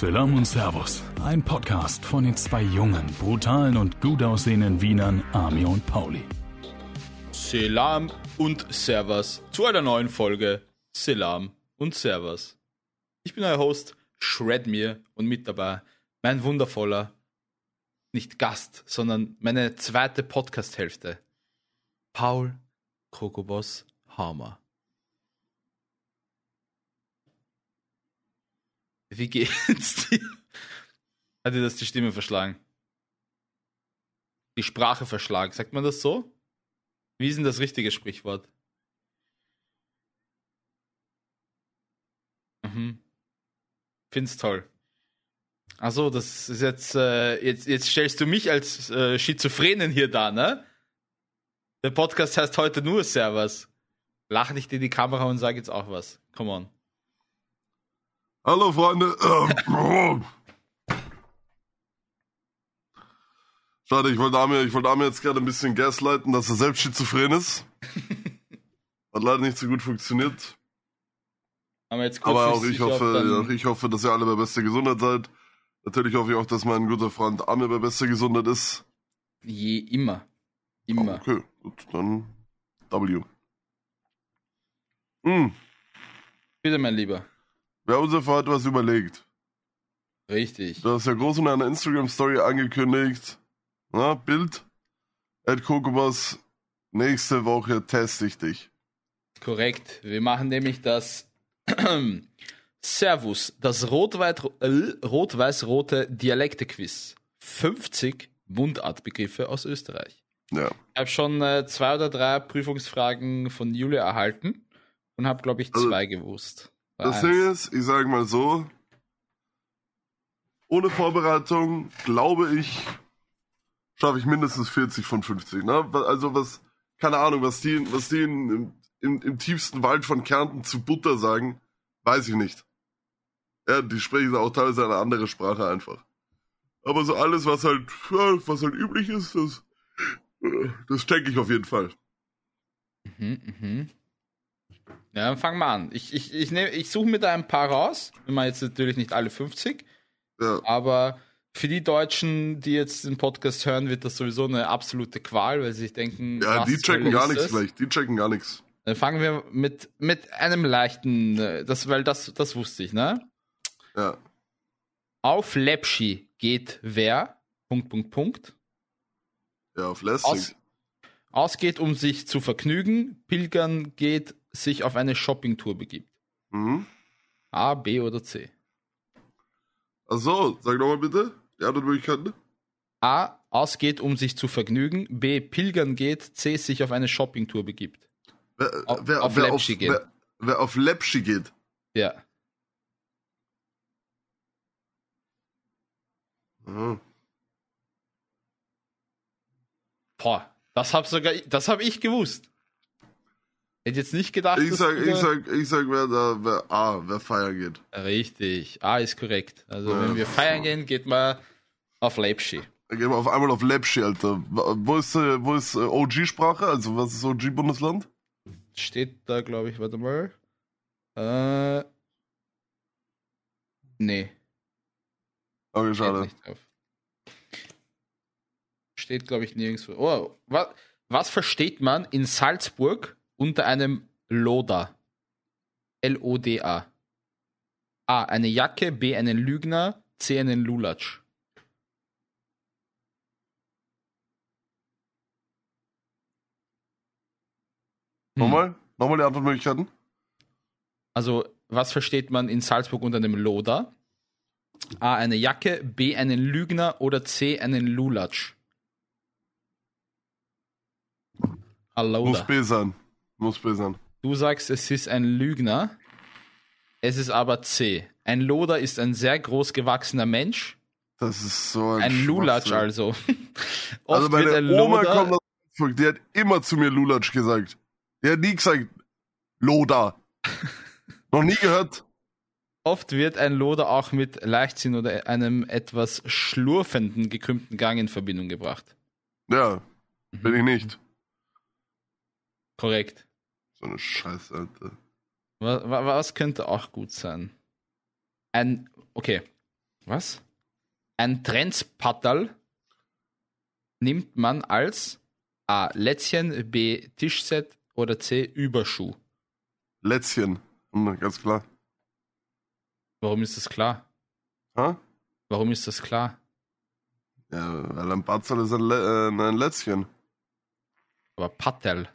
Salam und Servus, ein Podcast von den zwei jungen, brutalen und gut aussehenden Wienern Ami und Pauli. Selam und Servus zu einer neuen Folge Selam und Servus. Ich bin euer Host Shredmir und mit dabei mein wundervoller, nicht Gast, sondern meine zweite Podcast-Hälfte, Paul Krokobos Hammer. Wie geht's dir? Hat dir das die Stimme verschlagen? Die Sprache verschlagen, sagt man das so? Wie ist denn das richtige Sprichwort? Mhm. Find's toll. Achso, das ist jetzt, äh, jetzt, jetzt stellst du mich als äh, Schizophrenen hier da, ne? Der Podcast heißt heute nur Servus. Lach nicht in die Kamera und sag jetzt auch was. Come on. Hallo Freunde. Ähm, Schade, ich wollte Amir, ich wollte Amir jetzt gerade ein bisschen gaslighten, dass er selbst schizophren ist. Hat leider nicht so gut funktioniert. Aber, jetzt Aber auch ich hoffe, auch ich hoffe, dass ihr alle bei bester Gesundheit seid. Natürlich hoffe ich auch, dass mein guter Freund Amir bei bester Gesundheit ist. Je immer. Immer. Okay, gut, dann W. Hm, Bitte, mein Lieber. Wir haben uns ja für heute was überlegt. Richtig. Du hast ja groß in einer Instagram-Story angekündigt. Na, Bild. Ed Kokobos, nächste Woche teste ich dich. Korrekt. Wir machen nämlich das Servus, das äh, rot-weiß-rote Dialekte-Quiz. 50 Mundartbegriffe aus Österreich. Ja. Ich habe schon äh, zwei oder drei Prüfungsfragen von Julia erhalten und habe, glaube ich, Also, zwei gewusst. Das. Ding ist, ich sage mal so, ohne Vorbereitung glaube ich, schaffe ich mindestens 40 von 50. Ne? Also was, keine Ahnung, was die, was die in, im, im, im tiefsten Wald von Kärnten zu Butter sagen, weiß ich nicht. Ja, die sprechen auch teilweise eine andere Sprache einfach. Aber so alles, was halt, was halt üblich ist, das, das denke ich auf jeden Fall. Mhm, mhm. Ja, dann fangen wir an. Ich, ich, ich, nehm- ich suche mir da ein paar raus. Ich meine jetzt natürlich nicht alle 50, Ja, aber für die Deutschen, die jetzt den Podcast hören, wird das sowieso eine absolute Qual, weil sie sich denken, ja die checken gar nichts vielleicht. Die checken gar nichts. Dann fangen wir mit, mit einem leichten, äh, das, weil das, das wusste ich, ne? Ja. Auf Lepschi geht wer? Punkt, Punkt, Punkt. Ja, auf lässig. Aus, ausgeht, um sich zu vergnügen. Pilgern geht, sich auf eine Shoppingtour begibt. Mhm. A, B oder C? Ach so, sag nochmal bitte. Die anderen Möglichkeiten. A. Ausgeht, um sich zu vergnügen. B. Pilgern geht. C. Sich auf eine Shoppingtour begibt. Wer, Auf- wer, auf wer, Lepschi geht. wer, wer auf Lepschi geht. Ja. Mhm. Boah, das hab sogar das hab ich gewusst. Hätte jetzt nicht gedacht, Ich sag, ich sag, ich sag, wer da, wer A, wer feiern geht. Richtig. A ist korrekt. Also Ja. wenn wir feiern gehen, geht man auf Leipzig. Dann gehen wir auf einmal auf Lepschi, Alter. Wo ist, äh, wo ist äh, OG-Sprache? Also, was ist OG-Bundesland? Steht da, glaube ich, warte mal. Äh. Nee, Okay, steht schade. drauf. Steht, glaube ich, nirgendwo. Oh, was, was versteht man in Salzburg unter einem Loda? L-O-D-A. A. Eine Jacke, B. einen Lügner, C. einen Lulatsch. Hm. Nochmal? Nochmal die Antwortmöglichkeiten? Also, was versteht man in Salzburg unter einem Loda? A. Eine Jacke, B. einen Lügner oder C. einen Lulatsch? A Muss. B sein. Muss B sein. Du sagst, es ist ein Lügner. Es ist aber C. Ein Loda ist ein sehr groß gewachsener Mensch. Das ist so ein Ein Lulatsch also. Oft Also meine wird ein Oma kommt aus Salzburg, die hat immer zu mir Lulatsch gesagt. Die hat nie gesagt Loda. Noch nie gehört. oft wird ein Loda auch mit Leichtsinn oder einem etwas schlurfenden, gekrümmten Gang in Verbindung gebracht. Ja, bin ich nicht. Korrekt. So eine Scheiße, Alter. Was, was könnte auch gut sein? Ein, okay. Was? Ein Trendspatterl nimmt man als A. Lätzchen, B. Tischset oder C. Überschuh. Lätzchen. Hm, Ganz klar. Warum ist das klar? Ha? Warum ist das klar? Ja, weil ein Batzel ist ein, Lä äh, ein Lätzchen. Aber Patterl,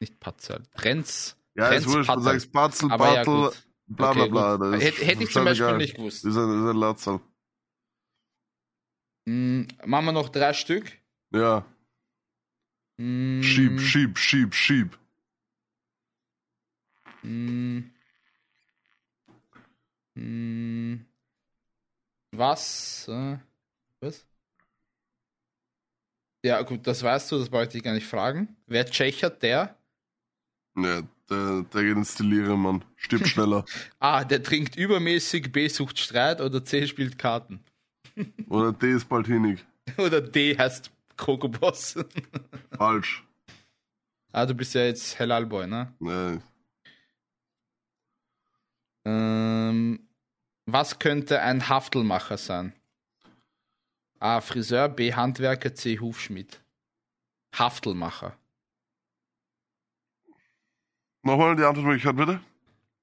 nicht Patterl. Trends. Ja, ist wurscht, du Trendspatterl. sagst Batzel, Aber ja, bla bla Okay, bla. das Hätte, hätte ich zum Beispiel nicht gewusst. Ist ein, ist ein Latzel. Mm, machen wir noch drei Stück. Ja. Mm, Schieb, schieb, schieb, schieb. mm, mm, was? Äh, was? Ja, gut, das weißt du, das wollte ich gar nicht fragen. Wer tschechert, der? Ja, der, der geht ins Delirium, Mann. Stirbt schneller. A, der trinkt übermäßig, B, sucht Streit oder C, spielt Karten. Oder D ist bald hinig. Oder D heißt Kokoboss. Falsch. ah, du bist ja jetzt Helalboy, ne? Nee. Ähm, was könnte ein Haftelmacher sein? A. Friseur, B. Handwerker, C. Hufschmied. Haftelmacher. Nochmal die Antwortmöglichkeit, bitte?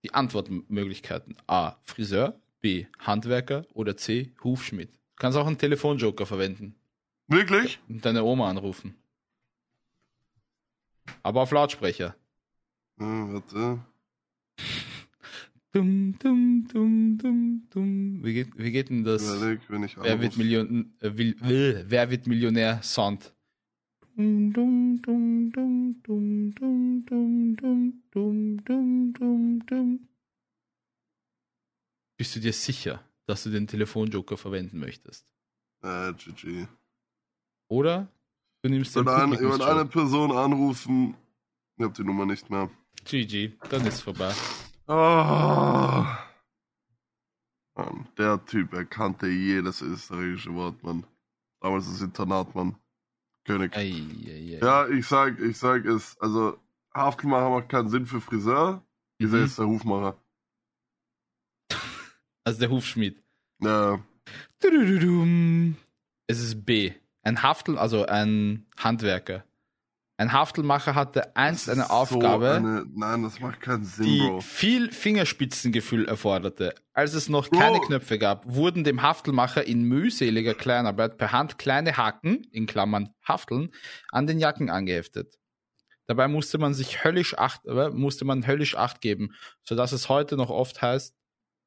Die Antwortmöglichkeiten. A. Friseur, B. Handwerker oder C. Hufschmied. Du kannst auch einen Telefonjoker verwenden Wirklich? und deine Oma anrufen. Aber auf Lautsprecher. Ja, warte. Dum, dum, dum, dum, dum. Wie geht, wie geht denn das? Überleg, wenn ich Wer wird. Million, äh, will, äh, wer wird Millionär Sound? Bist du dir sicher, dass du den Telefonjoker verwenden möchtest? Äh, GG. Oder du nimmst den eine, ich würde eine. Person anrufen. Ich hab die Nummer nicht mehr. GG, dann ist vorbei. Oh. Mann, der Typ, er kannte jedes österreichische Wort, Mann. Damals das Internat, Mann. König. Ei, ei, ei. Ja, ich sag, ich sag es, also Haftelmacher macht keinen Sinn für Friseur. Dieser Mhm. ist der Hufmacher. Also der Hufschmied. Ja. Es ist B. Ein Haftel, also ein Handwerker. Ein Haftelmacher hatte einst eine so Aufgabe, eine- nein, das macht keinen Sinn, die Bro. viel Fingerspitzengefühl erforderte. Als es noch Bro. keine Knöpfe gab, wurden dem Haftelmacher in mühseliger Kleinarbeit per Hand kleine Haken, in Klammern Hafteln, an den Jacken angeheftet. Dabei musste man sich höllisch acht, äh, musste man höllisch acht geben, sodass es heute noch oft heißt,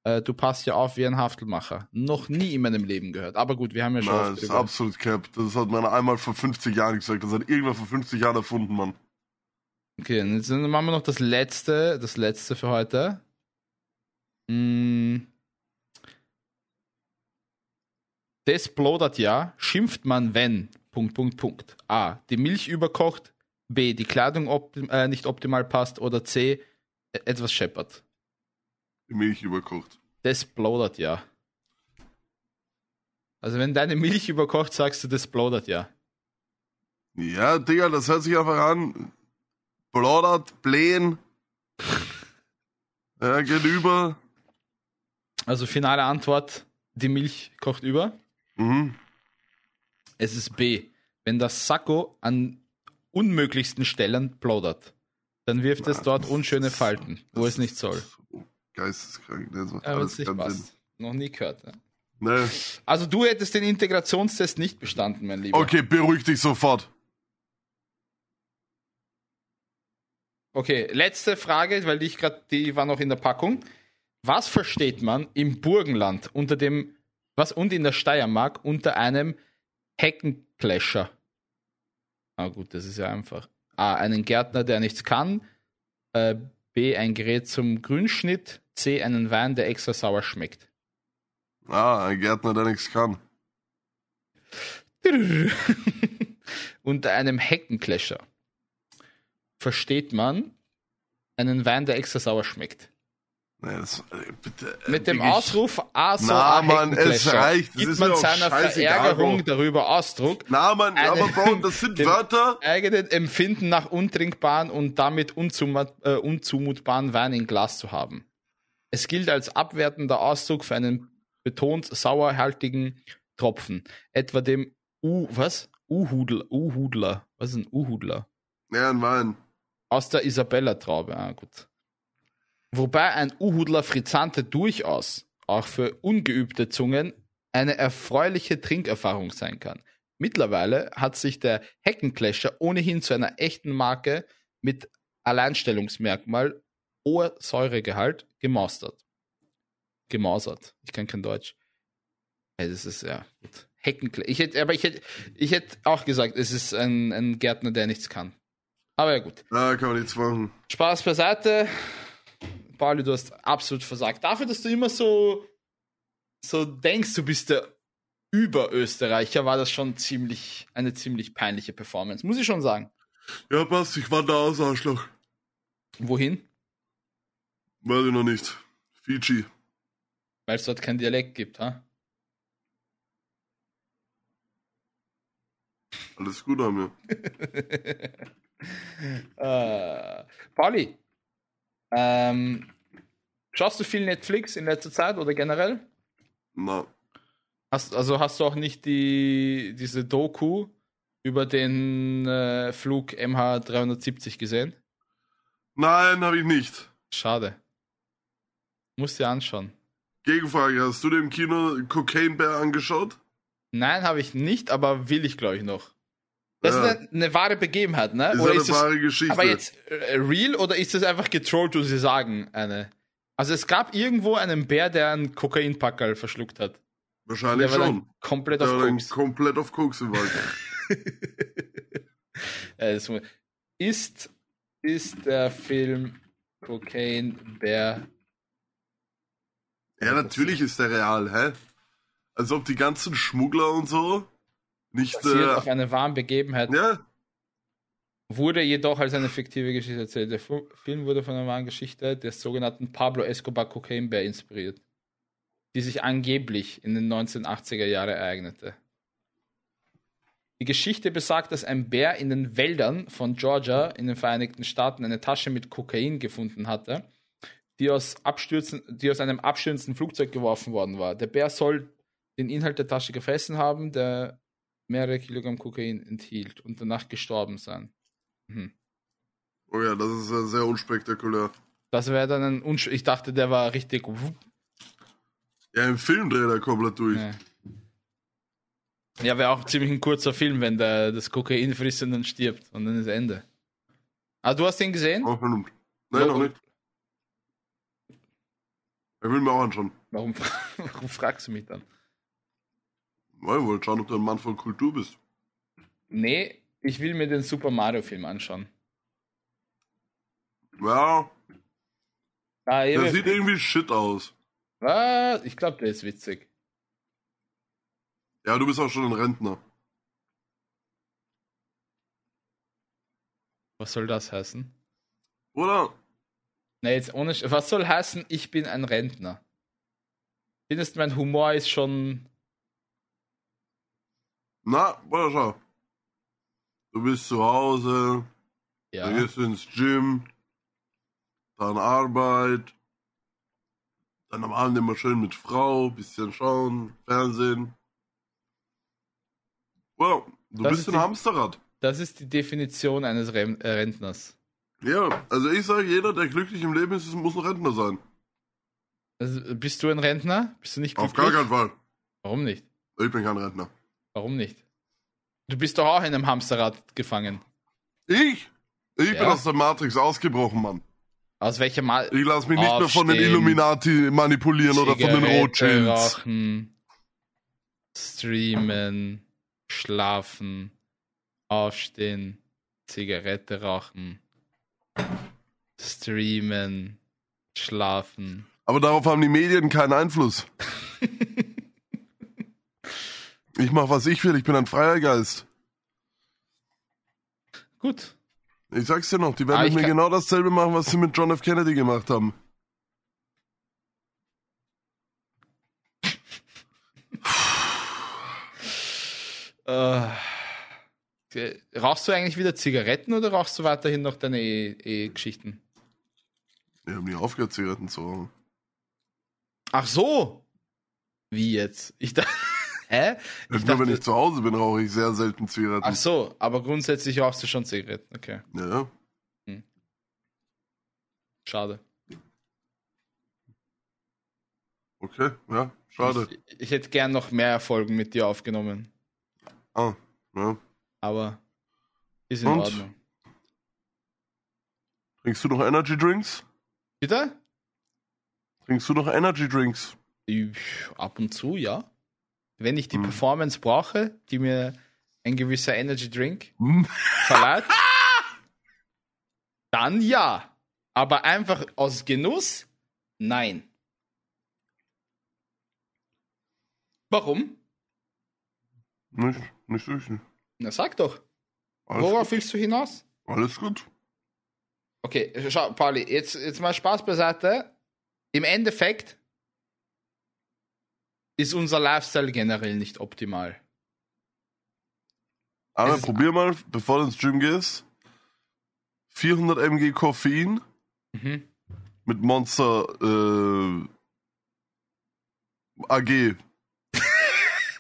äh, du passt ja auf wie ein Haftelmacher. Noch nie in meinem Leben gehört. Aber gut, wir haben ja schon Nein, das ist absolut cap. Das hat man einmal vor 50 Jahren gesagt. Das hat irgendwer vor 50 Jahren erfunden, Mann. Okay, jetzt machen wir noch das letzte, das letzte für heute. Mm. Das plodert ja, schimpft man, wenn. Punkt, Punkt, Punkt. A. Die Milch überkocht. B. Die Kleidung optim äh, nicht optimal passt. Oder C. Etwas scheppert. Die Milch überkocht. Das plodert ja. Also, wenn deine Milch überkocht, sagst du, das plodert ja. Ja, Digga, das hört sich einfach an. Plaudert, blähen. Ja, geht über. Also, finale Antwort: Die Milch kocht über. Mhm. Es ist B. Wenn das Sakko an unmöglichsten Stellen plaudert, dann wirft es Na, dort unschöne Falten, wo es nicht soll. so Geisteskrank. Das macht wenn alles keinen passt. Sinn. Noch nie gehört. Ja. Nee. Also du hättest den Integrationstest nicht bestanden, mein Lieber. Okay, beruhig dich sofort. Okay, letzte Frage, weil die, ich grad, die war noch in der Packung. Was versteht man im Burgenland unter dem, was und in der Steiermark unter einem Heckenclasher? Ah gut, das ist ja einfach. A, einen Gärtner, der nichts kann. Äh, B, ein Gerät zum Grünschnitt. C, einen Wein, der extra sauer schmeckt. Ah, ein Gärtner, der nichts kann. unter einem Heckenclasher versteht man einen Wein, der extra sauer schmeckt. Das, äh, bitte. äh, Mit dem. Ausruf A so Na, Mann, es reicht. Das gibt man seiner Verärgerung darüber Ausdruck, Na, Mann, aber Bro, das sind Dem- Wörter. eigenen Empfinden nach untrinkbaren und damit unzumut, äh, unzumutbaren Wein im Glas zu haben. Es gilt als abwertender Ausdruck für einen betont sauerhaltigen Tropfen, etwa dem U, was? Uhudler, Uhudler. Was ist ein Uhudler? Ja, ein Wein. Aus der Isabella-Traube, ah, gut. Wobei ein Uhudler Frizzante durchaus, auch für ungeübte Zungen, eine erfreuliche Trinkerfahrung sein kann. Mittlerweile hat sich der Heckenclasher ohnehin zu einer echten Marke mit Alleinstellungsmerkmal hoher Säuregehalt gemastert. Gemausert. Ich kann kein Deutsch. Das ist ja gut. Heckenclasher. Ich hätte, aber ich hätte, ich hätte auch gesagt, es ist ein, ein Gärtner, der nichts kann. Aber ja, gut. Ja, kann man nichts machen. Spaß beiseite. Pauli, du hast absolut versagt. Dafür, dass du immer so, so denkst, du bist der Überösterreicher, war das schon ziemlich, eine ziemlich peinliche Performance. Muss ich schon sagen. Ja, passt, ich wandere aus, Arschloch. Wohin? Weiß ich noch nicht. Fiji. Weil es dort keinen Dialekt gibt, ha? Alles gut an mir. äh, Pauli, ähm, schaust du viel Netflix in letzter Zeit oder generell? Na, Hast, also hast du auch nicht die, diese Doku über den äh, Flug MH370 gesehen? nein, habe ich nicht. Schade. Musst dir anschauen. Gegenfrage, hast du dir im Kino Cocaine Bear angeschaut? Nein, habe ich nicht, aber will ich, glaube ich, noch. Das Ja. ist eine, wahre Begebenheit, ne? Ist oder eine ist wahre Geschichte. aber jetzt äh, real oder ist das einfach getrollt, wo sie sagen, eine? Also es gab irgendwo einen Bär, der einen Kokainpackerl verschluckt hat. Wahrscheinlich Der war schon. komplett Der auf war Koks. komplett auf Koks im Wald. Äh, das ist, ist der Film Cocaine Bär ja, natürlich ist der real, hä? Als ob die ganzen Schmuggler und so nicht. basiert auf Äh, einer wahren Begebenheit, ja, wurde jedoch als eine fiktive Geschichte erzählt. Der Film wurde von einer wahren Geschichte des sogenannten Pablo Escobar Cocaine Bear inspiriert, die sich angeblich in den 1980er Jahren ereignete. Die Geschichte besagt, dass ein Bär in den Wäldern von Georgia in den Vereinigten Staaten eine Tasche mit Kokain gefunden hatte, die aus, abstürzen, die aus einem abstürzenden Flugzeug geworfen worden war. Der Bär soll den Inhalt der Tasche gefressen haben, der mehrere Kilogramm Kokain enthielt und danach gestorben sein. Mhm. oh ja, das ist ja sehr unspektakulär. Das wäre dann ein Unsch Ich dachte, der war richtig. Ja, im Film dreht er komplett durch. Ja, ja wäre auch ziemlich ein kurzer Film, wenn der das Kokain frisst und dann stirbt und dann ist Ende. Ah, du hast den gesehen? Verdammt. Nein, noch nicht. Ich will mir auch anschauen. Warum, warum fragst du mich dann? Weil ich wollte schauen, ob du ein Mann von Kultur bist. Nee, ich will mir den Super Mario Film anschauen. Ja, Ah, der sieht irgendwie shit aus. Was? Ich glaube, der ist witzig. Ja, du bist auch schon ein Rentner. Was soll das heißen? Oder? Na, jetzt ohne. Sch- Was soll heißen, ich bin ein Rentner? Findest du, mein Humor ist schon. Na, oder schau. Du bist zu Hause, du Ja. gehst ins Gym, dann Arbeit, dann am Abend immer schön mit Frau, bisschen schauen, Fernsehen. Wow, du Das bist ist ein die- Hamsterrad. Das ist die Definition eines äh, Rentners. Ja, also ich sage, jeder, der glücklich im Leben ist, muss ein Rentner sein. Also, bist du ein Rentner? Bist du nicht Auf glücklich? gar keinen Fall. Warum nicht? Ich bin kein Rentner. Warum nicht? Du bist doch auch in einem Hamsterrad gefangen. Ich? Ich bin Ja. aus der Matrix ausgebrochen, Mann. Aus welcher Mal? Ich lasse mich nicht mehr von den. Illuminati manipulieren oder von den Rothschilds. Rauchen, streamen, schlafen, aufstehen, Zigarette rauchen, streamen, schlafen. Aber darauf haben die Medien keinen Einfluss. ich mach, was ich will. Ich bin ein freier Geist. Gut. Ich sag's dir noch, die werden Ah, mit mir genau dasselbe machen, was sie mit John F. Kennedy gemacht haben. Äh, rauchst du eigentlich wieder Zigaretten oder rauchst du weiterhin noch deine E- E-Geschichten? Ich habe nie aufgehört, Zigaretten zu rauchen. Ach so! Wie jetzt? Ich dachte, hä? Ich Ich nur wenn dachte- ich zu Hause bin, rauche ich sehr selten Zigaretten. Ach so, aber grundsätzlich rauchst du schon Zigaretten. Okay, Ja. schade. Okay, ja, schade. Ich, ich hätte gern noch mehr Folgen mit dir aufgenommen, Ah, ja. aber ist in Und? Ordnung. Trinkst du noch Energy Drinks? Bitte? Trinkst du noch Energy Drinks? Ich, ab und zu, ja. Wenn ich die Hm. Performance brauche, die mir ein gewisser Energy Drink Hm. verleiht, dann ja. Aber einfach aus Genuss? Nein. Warum? Nicht, nicht wirklich. Na sag doch. Alles, Worauf gut. willst du hinaus? Alles gut. Okay, schau, Pauli, jetzt, jetzt mal Spaß beiseite. Im Endeffekt ist unser Lifestyle generell nicht optimal. Aber Es probier mal, bevor du ins Gym gehst, 400 mg Koffein Mhm. mit Monster äh, AG.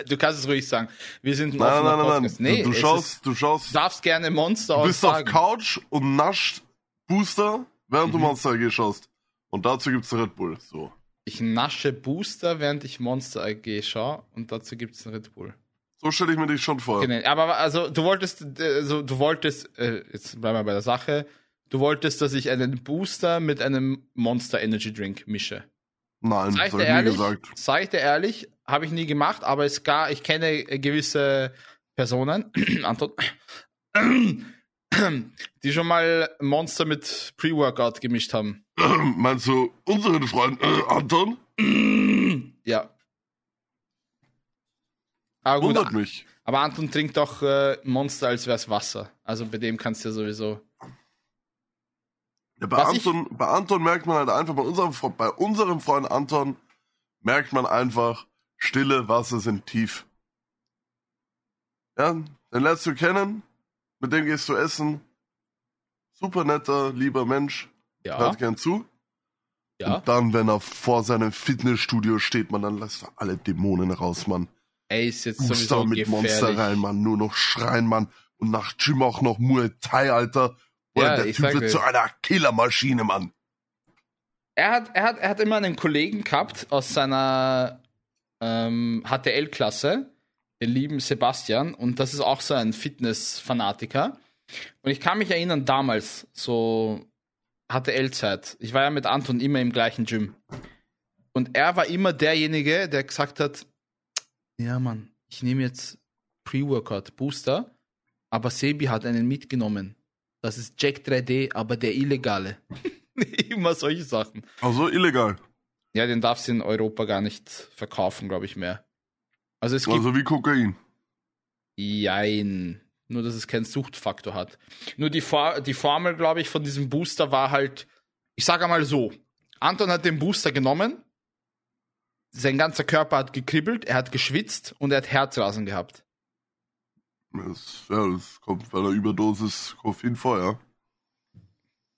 Du kannst es ruhig sagen. Wir sind ein Nein, nein, nein, nein. Nee, du, du schaust, Ist, du schaust, du darfst gerne Monster du bist auf. Couch und nascht Booster, während du Mhm. Monster AG schaust. Und dazu gibt's Red Bull. So. Ich nasche Booster, während ich Monster AG schaue und dazu gibt es einen Red Bull. So stelle ich mir dich schon vor. Genau. Aber also du wolltest, also, du wolltest, äh, jetzt bleiben wir bei der Sache, du wolltest, dass ich einen Booster mit einem Monster Energy Drink mische. Nein, Sag das ich dir ehrlich, gesagt. sag ich dir ehrlich, habe ich nie gemacht, aber es gar, ich kenne äh, gewisse Personen, Anton, die schon mal Monster mit Pre-Workout gemischt haben. Meinst du unseren Freund äh, Anton? ja. Aber gut, Wundert mich. aber Anton trinkt doch äh, Monster, als wäre es Wasser. Also bei dem kannst du ja sowieso. Ja, bei, Was ich- Anton, bei Anton merkt man halt einfach, bei unserem, bei unserem Freund Anton merkt man einfach, stille Wasser sind tief. Ja, den lernst du kennen, mit dem gehst du essen. Super netter, lieber Mensch, Ja, hört gern zu. ja. Und dann, wenn er vor seinem Fitnessstudio steht, man, dann lässt er alle Dämonen raus, Mann. Ey, ist jetzt Booster sowieso mit gefährlich. Monster rein, Mann. Nur noch schreien, Mann. Und nach Gym auch noch Muay Thai, Alter. Oder Ja, der Typ wird zu einer Killermaschine, Mann. Er hat, er, hat, er hat immer einen Kollegen gehabt aus seiner ähm, HTL-Klasse, lieben Sebastian, und das ist auch so ein Fitness-Fanatiker. Und ich kann mich erinnern, damals, so HTL-Zeit, ich war ja mit Anton immer im gleichen Gym. Und er war immer derjenige, der gesagt hat: Ja, Mann, ich nehme jetzt Pre-Workout Booster, aber Sebi hat einen mitgenommen. Das ist Jack 3D, aber der illegale. immer solche Sachen. Also illegal. Ja, den darfst du in Europa gar nicht verkaufen, glaube ich, mehr. Also es gibt Also wie Kokain. Jein. Nur, dass es keinen Suchtfaktor hat. Nur die, For die Formel, glaube ich, von diesem Booster war halt, ich sage einmal so, Anton hat den Booster genommen, sein ganzer Körper hat gekribbelt, er hat geschwitzt und er hat Herzrasen gehabt. Das, ja, das kommt bei einer Überdosis Koffein vor, ja.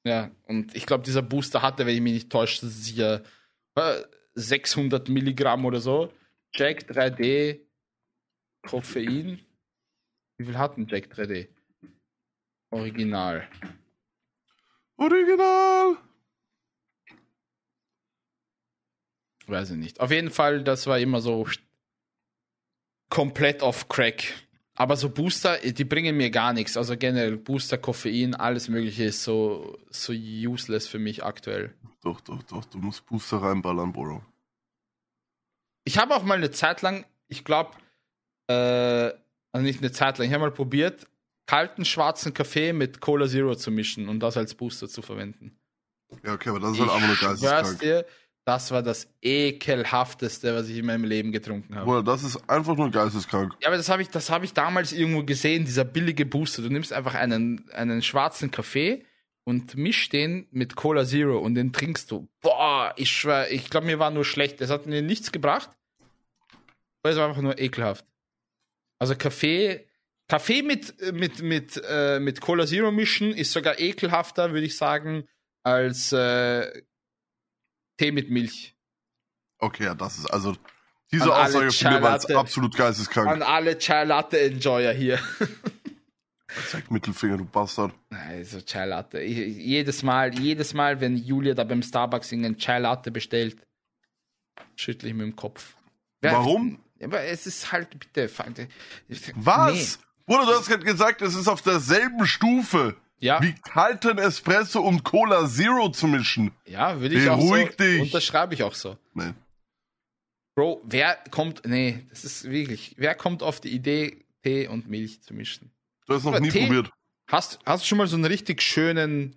Ja, und ich glaube, dieser Booster hatte, wenn ich mich nicht täusche, sicher äh, 600 Milligramm oder so. Jack 3D, Koffein. Wie viel hat ein Jack 3D? Original. Original. Weiß ich nicht. Auf jeden Fall, das war immer so komplett auf Crack. Aber so Booster, die bringen mir gar nichts. Also generell Booster, Koffein, alles Mögliche ist so, so useless für mich aktuell. Doch, doch, doch. Du musst Booster reinballern, Bro. Ich habe auch mal eine Zeit lang, ich glaube, äh, also nicht eine Zeit lang, ich habe mal probiert, kalten schwarzen Kaffee mit Cola Zero zu mischen und das als Booster zu verwenden. Ja, okay, aber das ist halt einfach nur geisteskrank. dir, das war das ekelhafteste, was ich in meinem Leben getrunken habe. Bruder, das ist einfach nur geisteskrank. Ja, aber das habe ich, das hab ich damals irgendwo gesehen, dieser billige Booster. Du nimmst einfach einen, einen schwarzen Kaffee und mischst den mit Cola Zero und den trinkst du. Boah, ich schwör, ich glaube, mir war nur schlecht. Es hat mir nichts gebracht. Es war einfach nur ekelhaft. Also Kaffee, Kaffee mit, mit, mit, äh, mit Cola Zero mischen ist sogar ekelhafter, würde ich sagen, als äh, Tee mit Milch. Okay, ja, das ist also. Diese An Aussage von mir war jetzt absolut geisteskrank. An alle Chai Latte Enjoyer hier. Zeig Mittelfinger, du Bastard. Also Chai Latte. Ich, jedes Mal, jedes Mal, wenn Julia da beim Starbucks einen Chai Latte bestellt, schüttle ich mit dem Kopf. Warum? Aber es ist halt, bitte. Was? Bruder, du hast gerade gesagt, es ist auf derselben Stufe Ja. wie kalten Espresso und Cola Zero zu mischen. Nee. Ja, würde ich auch Beruhig so. dich. Unterschreibe ich auch so. Nee. Bro, wer kommt, nee, das ist wirklich, wer kommt auf die Idee, Tee und Milch zu mischen? Du hast noch Aber nie Tee- probiert. Hast, hast du schon mal so einen richtig schönen,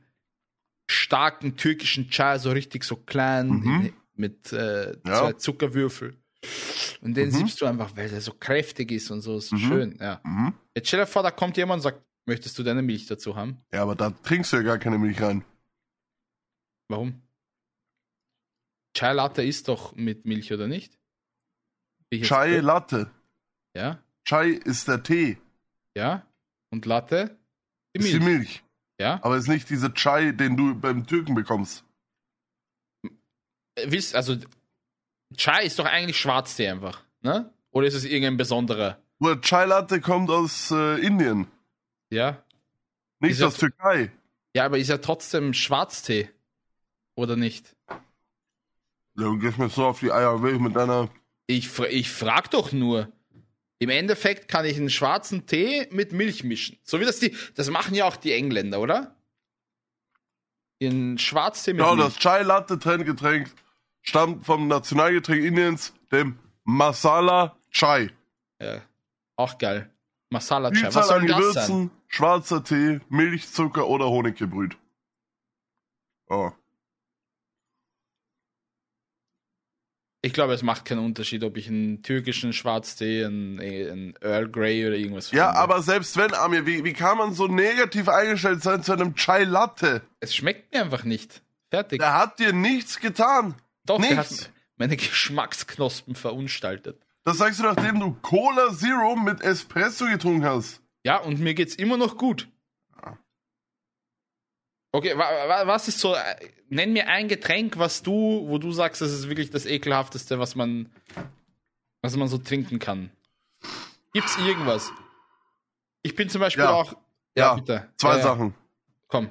starken türkischen Chai, so richtig so klein, Mhm. in, mit äh, Ja. zwei Zuckerwürfel? Und den Mhm. siebst du einfach, weil der so kräftig ist und so, ist Mhm. schön, ja. Mhm. Jetzt stell dir vor, da kommt jemand und sagt, möchtest du deine Milch dazu haben? Ja, aber da trinkst du ja gar keine Milch rein. Warum? Chai Latte ist doch mit Milch, oder nicht? Chai? Latte. Ja, Chai ist der Tee, ja. Und Latte? Die ist Milch. die Milch. Ja. Aber ist nicht dieser Chai, den du beim Türken bekommst. Äh, Willst, also, Chai ist doch eigentlich Schwarztee einfach, ne? Oder ist es irgendein besonderer? Bruder, Chai Latte kommt aus äh, Indien, Ja. nicht Ist aus Türkei. Ja, aber ist ja trotzdem Schwarztee. Oder nicht? Ja, du gehst mir so auf die Eier will mit deiner. Ich, ich frag doch nur. Im Endeffekt kann ich einen schwarzen Tee mit Milch mischen. So wie das die, das machen ja auch die Engländer, oder? Den Schwarztee mit Genau, Milch. das Chai Latte Trendgetränk stammt vom Nationalgetränk Indiens, dem Masala Chai. Ja. Auch geil. Masala Chai. Vielzahl Was soll an? Gewürzen, schwarzer Tee, Milch, Zucker oder Honig gebrüht. Oh. Ich glaube, es macht keinen Unterschied, ob ich einen türkischen Schwarztee, einen, einen Earl Grey oder irgendwas Ja, verwende. aber selbst wenn, Amir, wie, wie kann man so negativ eingestellt sein zu einem Chai Latte? Es schmeckt mir einfach nicht. Fertig. Der hat dir nichts getan. Doch, der nichts. hat meine Geschmacksknospen verunstaltet. Das sagst du, nachdem du Cola Zero mit Espresso getrunken hast. Ja, und mir geht's immer noch gut. Okay, wa, wa, was ist so, äh, nenn mir ein Getränk, was du, wo du sagst, das ist wirklich das ekelhafteste, was man, was man so trinken kann. Gibt's irgendwas? Ich bin zum Beispiel Ja. auch, Ja, bitte. Zwei Ja, ja. Sachen. Komm.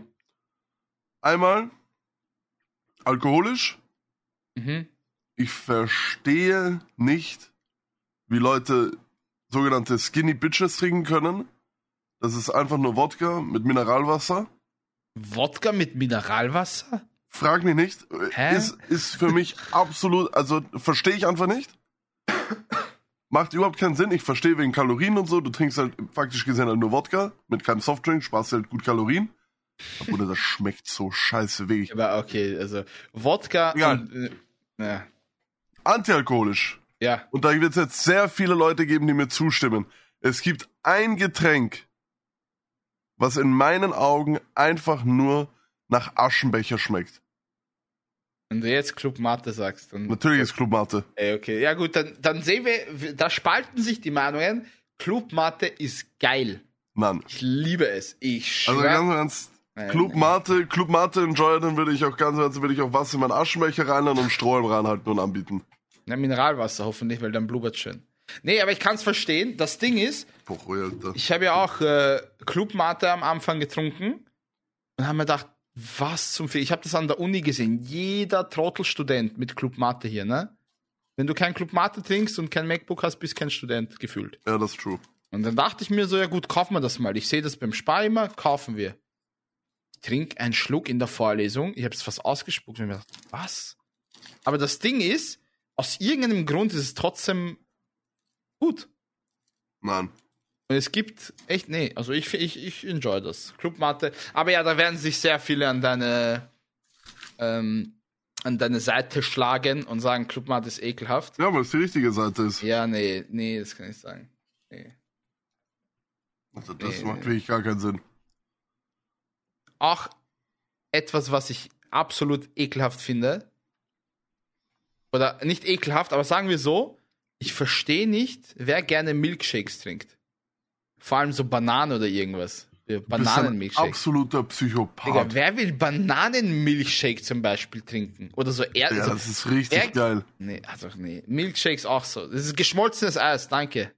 Einmal alkoholisch. Mhm. Ich verstehe nicht, wie Leute sogenannte Skinny Bitches trinken können. Das ist einfach nur Wodka mit Mineralwasser. Wodka mit Mineralwasser? Frag mich nicht. Hä? Ist, ist für mich absolut, also verstehe ich einfach nicht. Macht überhaupt keinen Sinn. Ich verstehe wegen Kalorien und so. Du trinkst halt faktisch gesehen halt nur Wodka mit keinem Softdrink, sparst halt gut Kalorien. Oder das schmeckt so scheiße weg. Aber okay, also Wodka Egal. und, äh, ja. Antialkoholisch. ja. Und da wird es jetzt sehr viele Leute geben, die mir zustimmen. Es gibt ein Getränk, was in meinen Augen einfach nur nach Aschenbecher schmeckt. Wenn du jetzt Club Mate sagst, dann Natürlich ist Club Mate. Ey, okay. Ja gut, dann, dann sehen wir, da spalten sich die Meinungen. Club Mate ist geil. Mann. Ich liebe es. Ich Also ganz im Ernst, Nein, Club. Mate, Club Mate Enjoy, dann würde ich auch ganz im Ernst, würde ich auch Wasser in meinen Aschenbecher reinladen und Strohhalm reinhalten und anbieten. Na, Mineralwasser hoffentlich, weil dann blubbert schön. Nee, aber ich kann es verstehen. Das Ding ist, Boah, ich habe ja auch äh, Club Mate am Anfang getrunken und habe mir gedacht, was zum Fe Ich habe das an der Uni gesehen. Jeder Trottelstudent mit Club Mate hier, ne? Wenn du kein Club Mate trinkst und kein MacBook hast, bist kein Student gefühlt. Ja, das ist true. Und dann dachte ich mir so, ja gut, kaufen wir das mal. Ich sehe das beim Spar immer, kaufen wir. Ich trinke einen Schluck in der Vorlesung. Ich habe es fast ausgespuckt und mir gedacht, was? Aber das Ding ist, aus irgendeinem Grund ist es trotzdem gut. Mann. Und es gibt echt, nee, also ich, ich, ich enjoy das. Clubmatte. Aber ja, da werden sich sehr viele an deine, ähm, an deine Seite schlagen und sagen, Clubmatte ist ekelhaft. Ja, weil es die richtige Seite ist. Ja, nee, nee, das kann ich sagen. Nee. Also das Nee. macht wirklich gar keinen Sinn. auch etwas, was ich absolut ekelhaft finde. Oder nicht ekelhaft, aber sagen wir so, ich verstehe nicht, wer gerne Milkshakes trinkt. Vor allem so Banane oder irgendwas. Bananenmilchshake. absoluter Psychopath. Digga, wer will Bananenmilchshake zum Beispiel trinken? Oder so er ja, also, das ist richtig er- geil. Nee, also nee. Milkshakes auch so. Das ist geschmolzenes Eis, danke.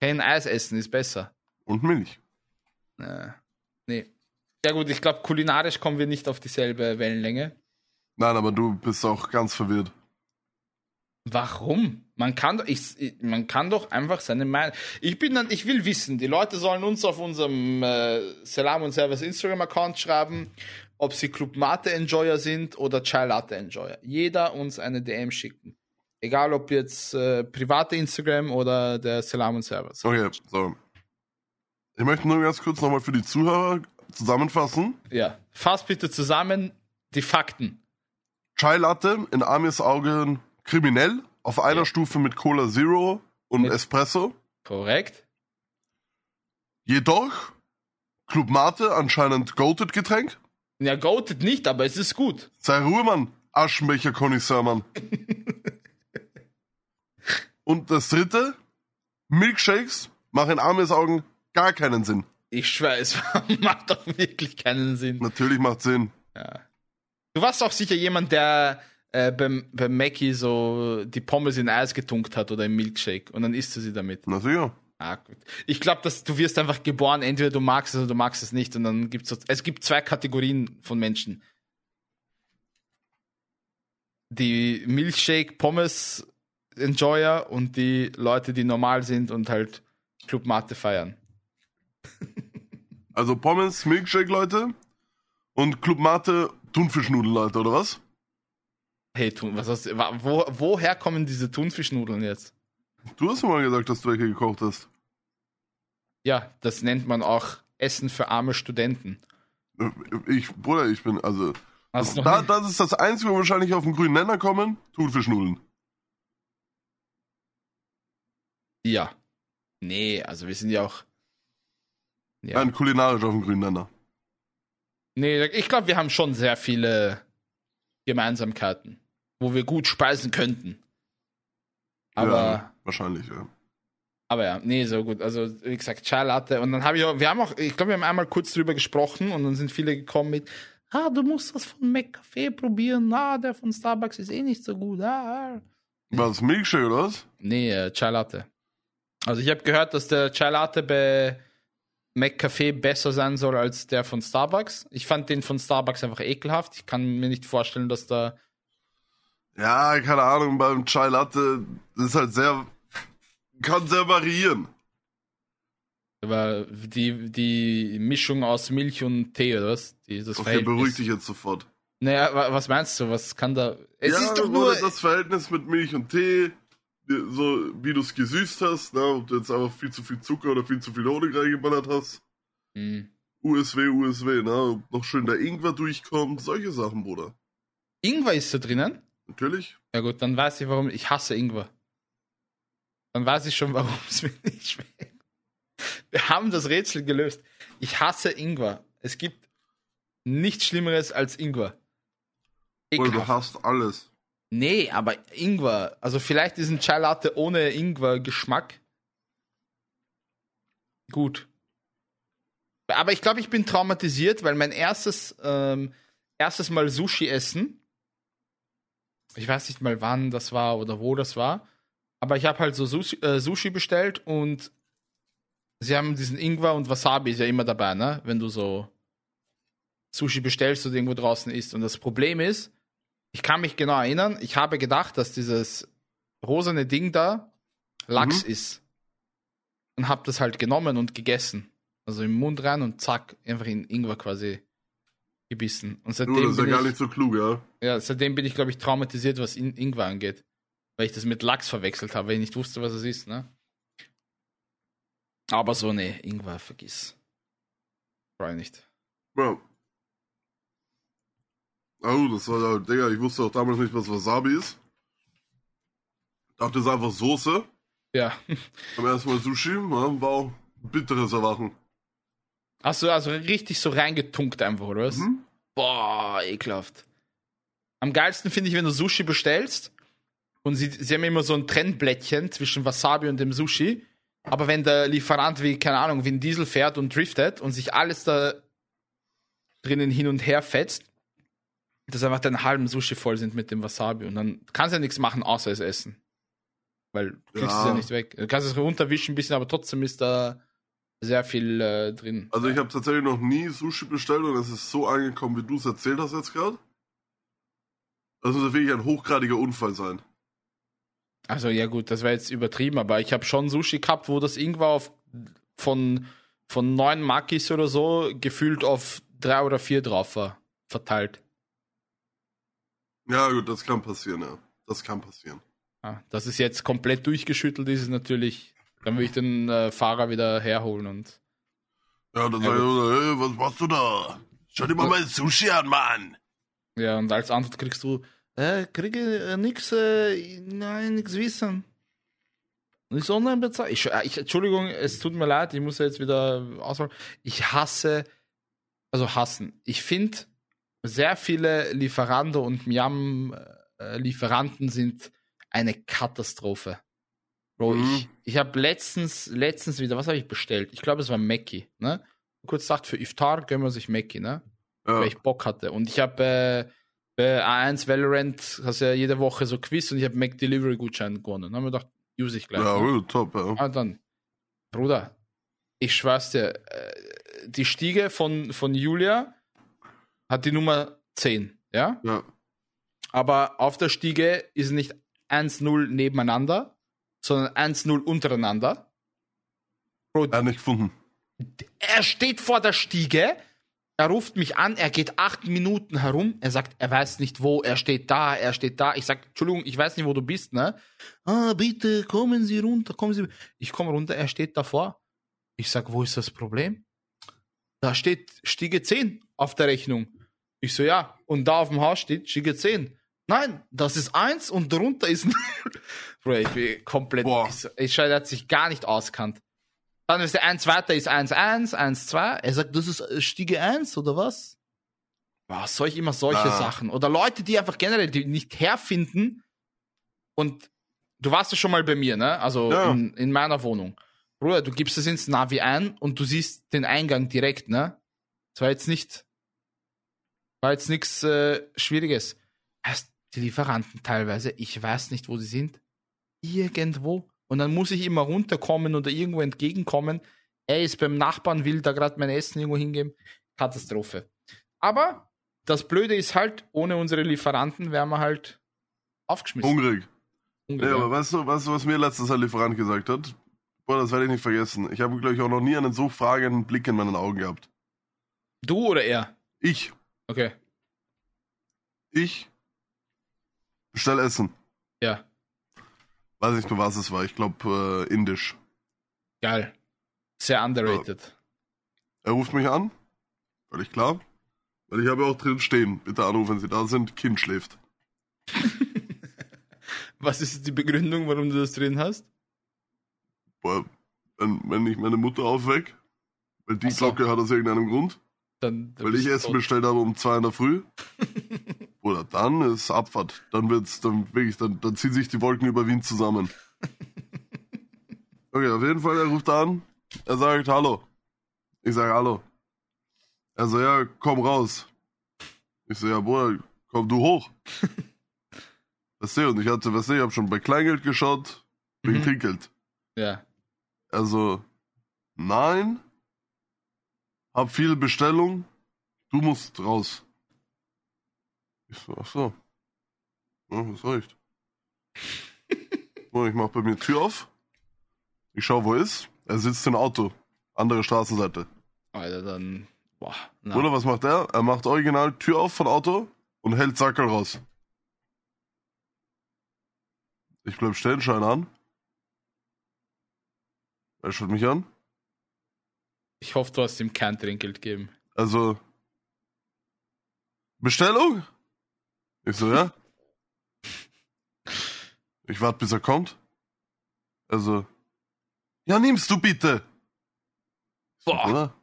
Kein Eis essen ist besser. Und Milch. Äh, nee. Ja gut, ich glaube, kulinarisch kommen wir nicht auf dieselbe Wellenlänge. Nein, aber du bist auch ganz verwirrt. Warum? Man kann, doch- ich, man kann doch einfach seine Meinung. Ich bin dann, ich will wissen, die Leute sollen uns auf unserem äh, Salam und Servers Instagram-Account schreiben, ob sie Club Mate Enjoyer sind oder Chai Latte Enjoyer. Jeder uns eine DM schicken. Egal ob jetzt äh, private Instagram oder der Salam und Servers. Okay, so. Ich möchte nur ganz kurz nochmal für die Zuhörer zusammenfassen. Ja. Fass bitte zusammen die Fakten. Chai Latte in Amirs Augen kriminell, auf einer Ja. Stufe mit Cola Zero und Mit- Espresso. Korrekt? Jedoch Club Mate anscheinend goated Getränk. Ja, goated nicht, aber es ist gut. Sei Ruhe, Mann. Aschenbecher Connoisseur, Mann. und das dritte, Milkshakes machen in Amirs Augen gar keinen Sinn. Ich schwöre, es macht doch wirklich keinen Sinn. Natürlich macht Sinn. Ja. Du warst auch sicher jemand, der äh, beim, beim Mackie so die Pommes in Eis getunkt hat oder im Milkshake und dann isst du sie damit. Na sicher. Ah, gut. Ich glaube, dass du wirst einfach geboren, entweder du magst es oder du magst es nicht und dann gibt's so, es gibt zwei Kategorien von Menschen. Die Milkshake Pommes Enjoyer und die Leute, die normal sind und halt Club Mate feiern. Also Pommes, Milkshake, Leute. Und Club Mate, Thunfischnudeln, Leute, oder was? Hey, Thun, was hast du, wo, woher kommen diese Thunfischnudeln jetzt? Du hast mal gesagt, dass du welche gekocht hast. Ja, das nennt man auch Essen für arme Studenten. Äh, Ich, Bruder, ich bin, also. Noch Da, das ist das Einzige, wo wir wahrscheinlich auf den grünen Nenner kommen. Thunfischnudeln. Ja. Nee, also wir sind ja auch. Ja. Nein, kulinarisch auf den grünen Nenner. Nee, ich glaube, wir haben schon sehr viele Gemeinsamkeiten, wo wir gut speisen könnten. Aber, Ja, wahrscheinlich, ja. aber ja, nee, so gut. Also, wie gesagt, Chai Latte. Und dann habe ich auch, wir haben auch, ich glaube, wir haben einmal kurz drüber gesprochen und dann sind viele gekommen mit, ah, du musst das von McCafe probieren, ah, der von Starbucks ist eh nicht so gut, ah. ah. Was, Milkshake oder was? Nee, äh, Chai Latte. Also ich habe gehört, dass der Chai Latte bei McCafe besser sein soll als der von Starbucks. Ich fand den von Starbucks einfach ekelhaft. Ich kann mir nicht vorstellen, dass da. Ja, keine Ahnung, beim Chai Latte, das ist halt sehr, kann sehr variieren. Aber die, die Mischung aus Milch und Tee oder was? Die, das Okay, Verhältnis. beruhig dich jetzt sofort. Naja, wa- was meinst du? Was kann da. Es ja, ist doch nur. das Verhältnis mit Milch und Tee, so wie du es gesüßt hast, ne, ob du jetzt einfach viel zu viel Zucker oder viel zu viel Honig reingeballert hast. Hm. USW, USW, ne, ob noch schön der Ingwer durchkommt, solche Sachen, Bruder. Ingwer ist da drinnen? Natürlich. Ja gut, dann weiß ich, warum. Ich hasse Ingwer. Dann weiß ich schon, warum es mir nicht schmeckt. Wir haben das Rätsel gelöst. Ich hasse Ingwer. Es gibt nichts Schlimmeres als Ingwer. Bruder, du Ekelhaft. hast alles. Nee, aber Ingwer. Also vielleicht ist ein Chai Latte ohne Ingwer-Geschmack. Gut. Aber ich glaube, ich bin traumatisiert, weil mein erstes, ähm, erstes Mal Sushi essen, ich weiß nicht mal wann das war oder wo das war, aber ich habe halt so Sushi, äh, Sushi bestellt und sie haben diesen Ingwer und Wasabi ist ja immer dabei, ne? Wenn du so Sushi bestellst und irgendwo draußen isst. Und das Problem ist, ich kann mich genau erinnern, ich habe gedacht, dass dieses rosane Ding da Lachs ist. Und habe das halt genommen und gegessen. Also im Mund rein und zack, einfach in Ingwer quasi gebissen. Und Du, seitdem, das ist ja gar ich, nicht so klug, ja. ja, seitdem bin ich, glaube ich, traumatisiert, was in Ingwer angeht. Weil ich das mit Lachs verwechselt habe, weil ich nicht wusste, was es ist, ne? Aber so, ne, Ingwer, vergiss. Freu nicht. Ja. Oh, das war ja, Digga, ich wusste auch damals nicht, was Wasabi ist. Dachte, es ist einfach Soße. Ja. Beim ersten Mal Sushi, war auch bitteres Erwachen. Du also richtig so reingetunkt einfach, oder was? Mhm. Boah, ekelhaft. Am geilsten finde ich, wenn du Sushi bestellst und sie, sie haben immer so ein Trennblättchen zwischen Wasabi und dem Sushi. Aber wenn der Lieferant wie, keine Ahnung, wie ein Diesel fährt und driftet und sich alles da drinnen hin und her fetzt, dass einfach deinen halben Sushi voll sind mit dem Wasabi und dann kannst du ja nichts machen, außer es essen. Weil du kriegst Ja. es ja nicht weg. Du kannst es runterwischen ein bisschen, aber trotzdem ist da sehr viel äh, drin. Also ich habe tatsächlich noch nie Sushi bestellt und es ist so angekommen, wie du es erzählt hast jetzt gerade. Das muss wirklich ein hochgradiger Unfall sein. Also ja gut, das wäre jetzt übertrieben, aber ich habe schon Sushi gehabt, wo das irgendwann auf von von neun Makis oder so gefühlt auf drei oder vier drauf war, verteilt. Ja gut, das kann passieren, ja. Das kann passieren. Ja, dass es jetzt komplett durchgeschüttelt ist, ist natürlich, dann will ich den äh, Fahrer wieder herholen und Ja, dann sag ich, hey, was machst du da? Schau dir mal mein Sushi an, Mann! ja und als Antwort kriegst du äh, kriege äh, nix, äh, nein, nix wissen. Ist online bezahlt. Ich, äh, ich, Entschuldigung, es tut mir leid, ich muss ja jetzt wieder ausholen. Ich hasse, also hassen. Ich finde, sehr viele Lieferando und Miam-Lieferanten sind eine Katastrophe. Bro, Mhm. ich, ich habe letztens, letztens wieder, was habe ich bestellt? Ich glaube, es war Mackie, ne? Kurz gesagt, für Iftar gönnen wir sich Mackie, ne? Ja, weil ich Bock hatte. Und ich habe äh, bei A1 Valorant, hast ja jede Woche so Quiz und ich habe Mac Delivery Gutschein gewonnen. Dann haben wir gedacht, use ich gleich. ja ne? top, ja. Ah, dann, Bruder, ich schwör's dir, äh, die Stiege von, von Julia hat die Nummer 10, ja? Ja, Aber auf der Stiege ist nicht 1-0 nebeneinander, sondern 1-0 untereinander. Bro, er hat nicht gefunden. er steht vor der Stiege, er ruft mich an, er geht acht Minuten herum, er sagt, er weiß nicht wo, er steht da, er steht da. Ich sag, Entschuldigung, ich weiß nicht, wo du bist, ne? Ah, bitte, kommen Sie runter, kommen Sie. Ich komme runter, er steht davor. Ich sag, wo ist das Problem? Da steht Stiege 10 auf der Rechnung. Ich so, ja, und da auf dem Haus steht Stiege 10. Nein, das ist 1 und darunter ist 0. Bro, ich bin komplett, Boah. ich, so- ich schau, der hat sich gar nicht auskannt. Dann ist der 1 weiter, ist 1-1, 1-2. Er sagt, das ist äh, Stiege 1 oder was? Was soll ich immer solche Ah. Sachen? Oder Leute, die einfach generell die nicht herfinden. Und du warst ja schon mal bei mir, ne? Also Ja. in, in meiner Wohnung. Bruder, du gibst es ins Navi ein und du siehst den Eingang direkt, ne? Das war jetzt nicht, war jetzt nichts äh, Schwieriges. Heißt, die Lieferanten teilweise, ich weiß nicht, wo sie sind. Irgendwo. Und dann muss ich immer runterkommen oder irgendwo entgegenkommen. Er ist beim Nachbarn, will da gerade mein Essen irgendwo hingeben. Katastrophe. Aber das Blöde ist halt, ohne unsere Lieferanten wären wir halt aufgeschmissen. Hungrig. Hungrig, Ja, ja. aber weißt du, weißt du, was mir letztens ein Lieferant gesagt hat? Boah, das werde ich nicht vergessen. Ich habe, glaube ich, auch noch nie einen so fragenden Blick in meinen Augen gehabt. Du oder er? Ich, Okay. ich bestell Essen. Ja. Weiß nicht mehr, was es war. Ich glaube, äh, indisch. Geil. Sehr underrated. Er ruft mich an. Völlig klar. Weil ich habe ja auch drin stehen. Bitte anrufen, wenn Sie da sind. Kind schläft. Was ist die Begründung, warum du das drin hast? Boah, wenn, wenn ich meine Mutter aufweck, weil die so. Glocke hat aus irgendeinem Grund, Dann, dann weil ich Essen tot. bestellt habe um zwei in der Früh. Oder dann ist Abfahrt. Dann wird's, dann wirklich, dann, dann ziehen sich die Wolken über Wien zusammen. Okay, auf jeden Fall, er ruft an. Er sagt Hallo. Ich sage Hallo. Er so, ja, komm raus. Ich so, ja, Bruder, komm du hoch. Weißt du, und ich hatte, weißt du, ich habe schon bei Kleingeld geschaut, wegen Mhm. Trinkgeld. Ja. Also, nein. Hab viel Bestellung. Du musst raus. Ich so, ach so. Ja, was reicht. so, ich mach bei mir Tür auf. Ich schau, wo er ist. Er sitzt im Auto. Andere Straßenseite. Alter, dann. Boah. Na. Oder was macht er? Er macht original Tür auf von Auto und hält Sackel raus. Ich bleib ihn an. Er schaut mich an. Ich hoffe, du hast ihm kein Trinkgeld gegeben. Also. Bestellung? Ich so, ja. Ich warte, bis er kommt. Also. Ja, nimmst du bitte. Boah. Oder?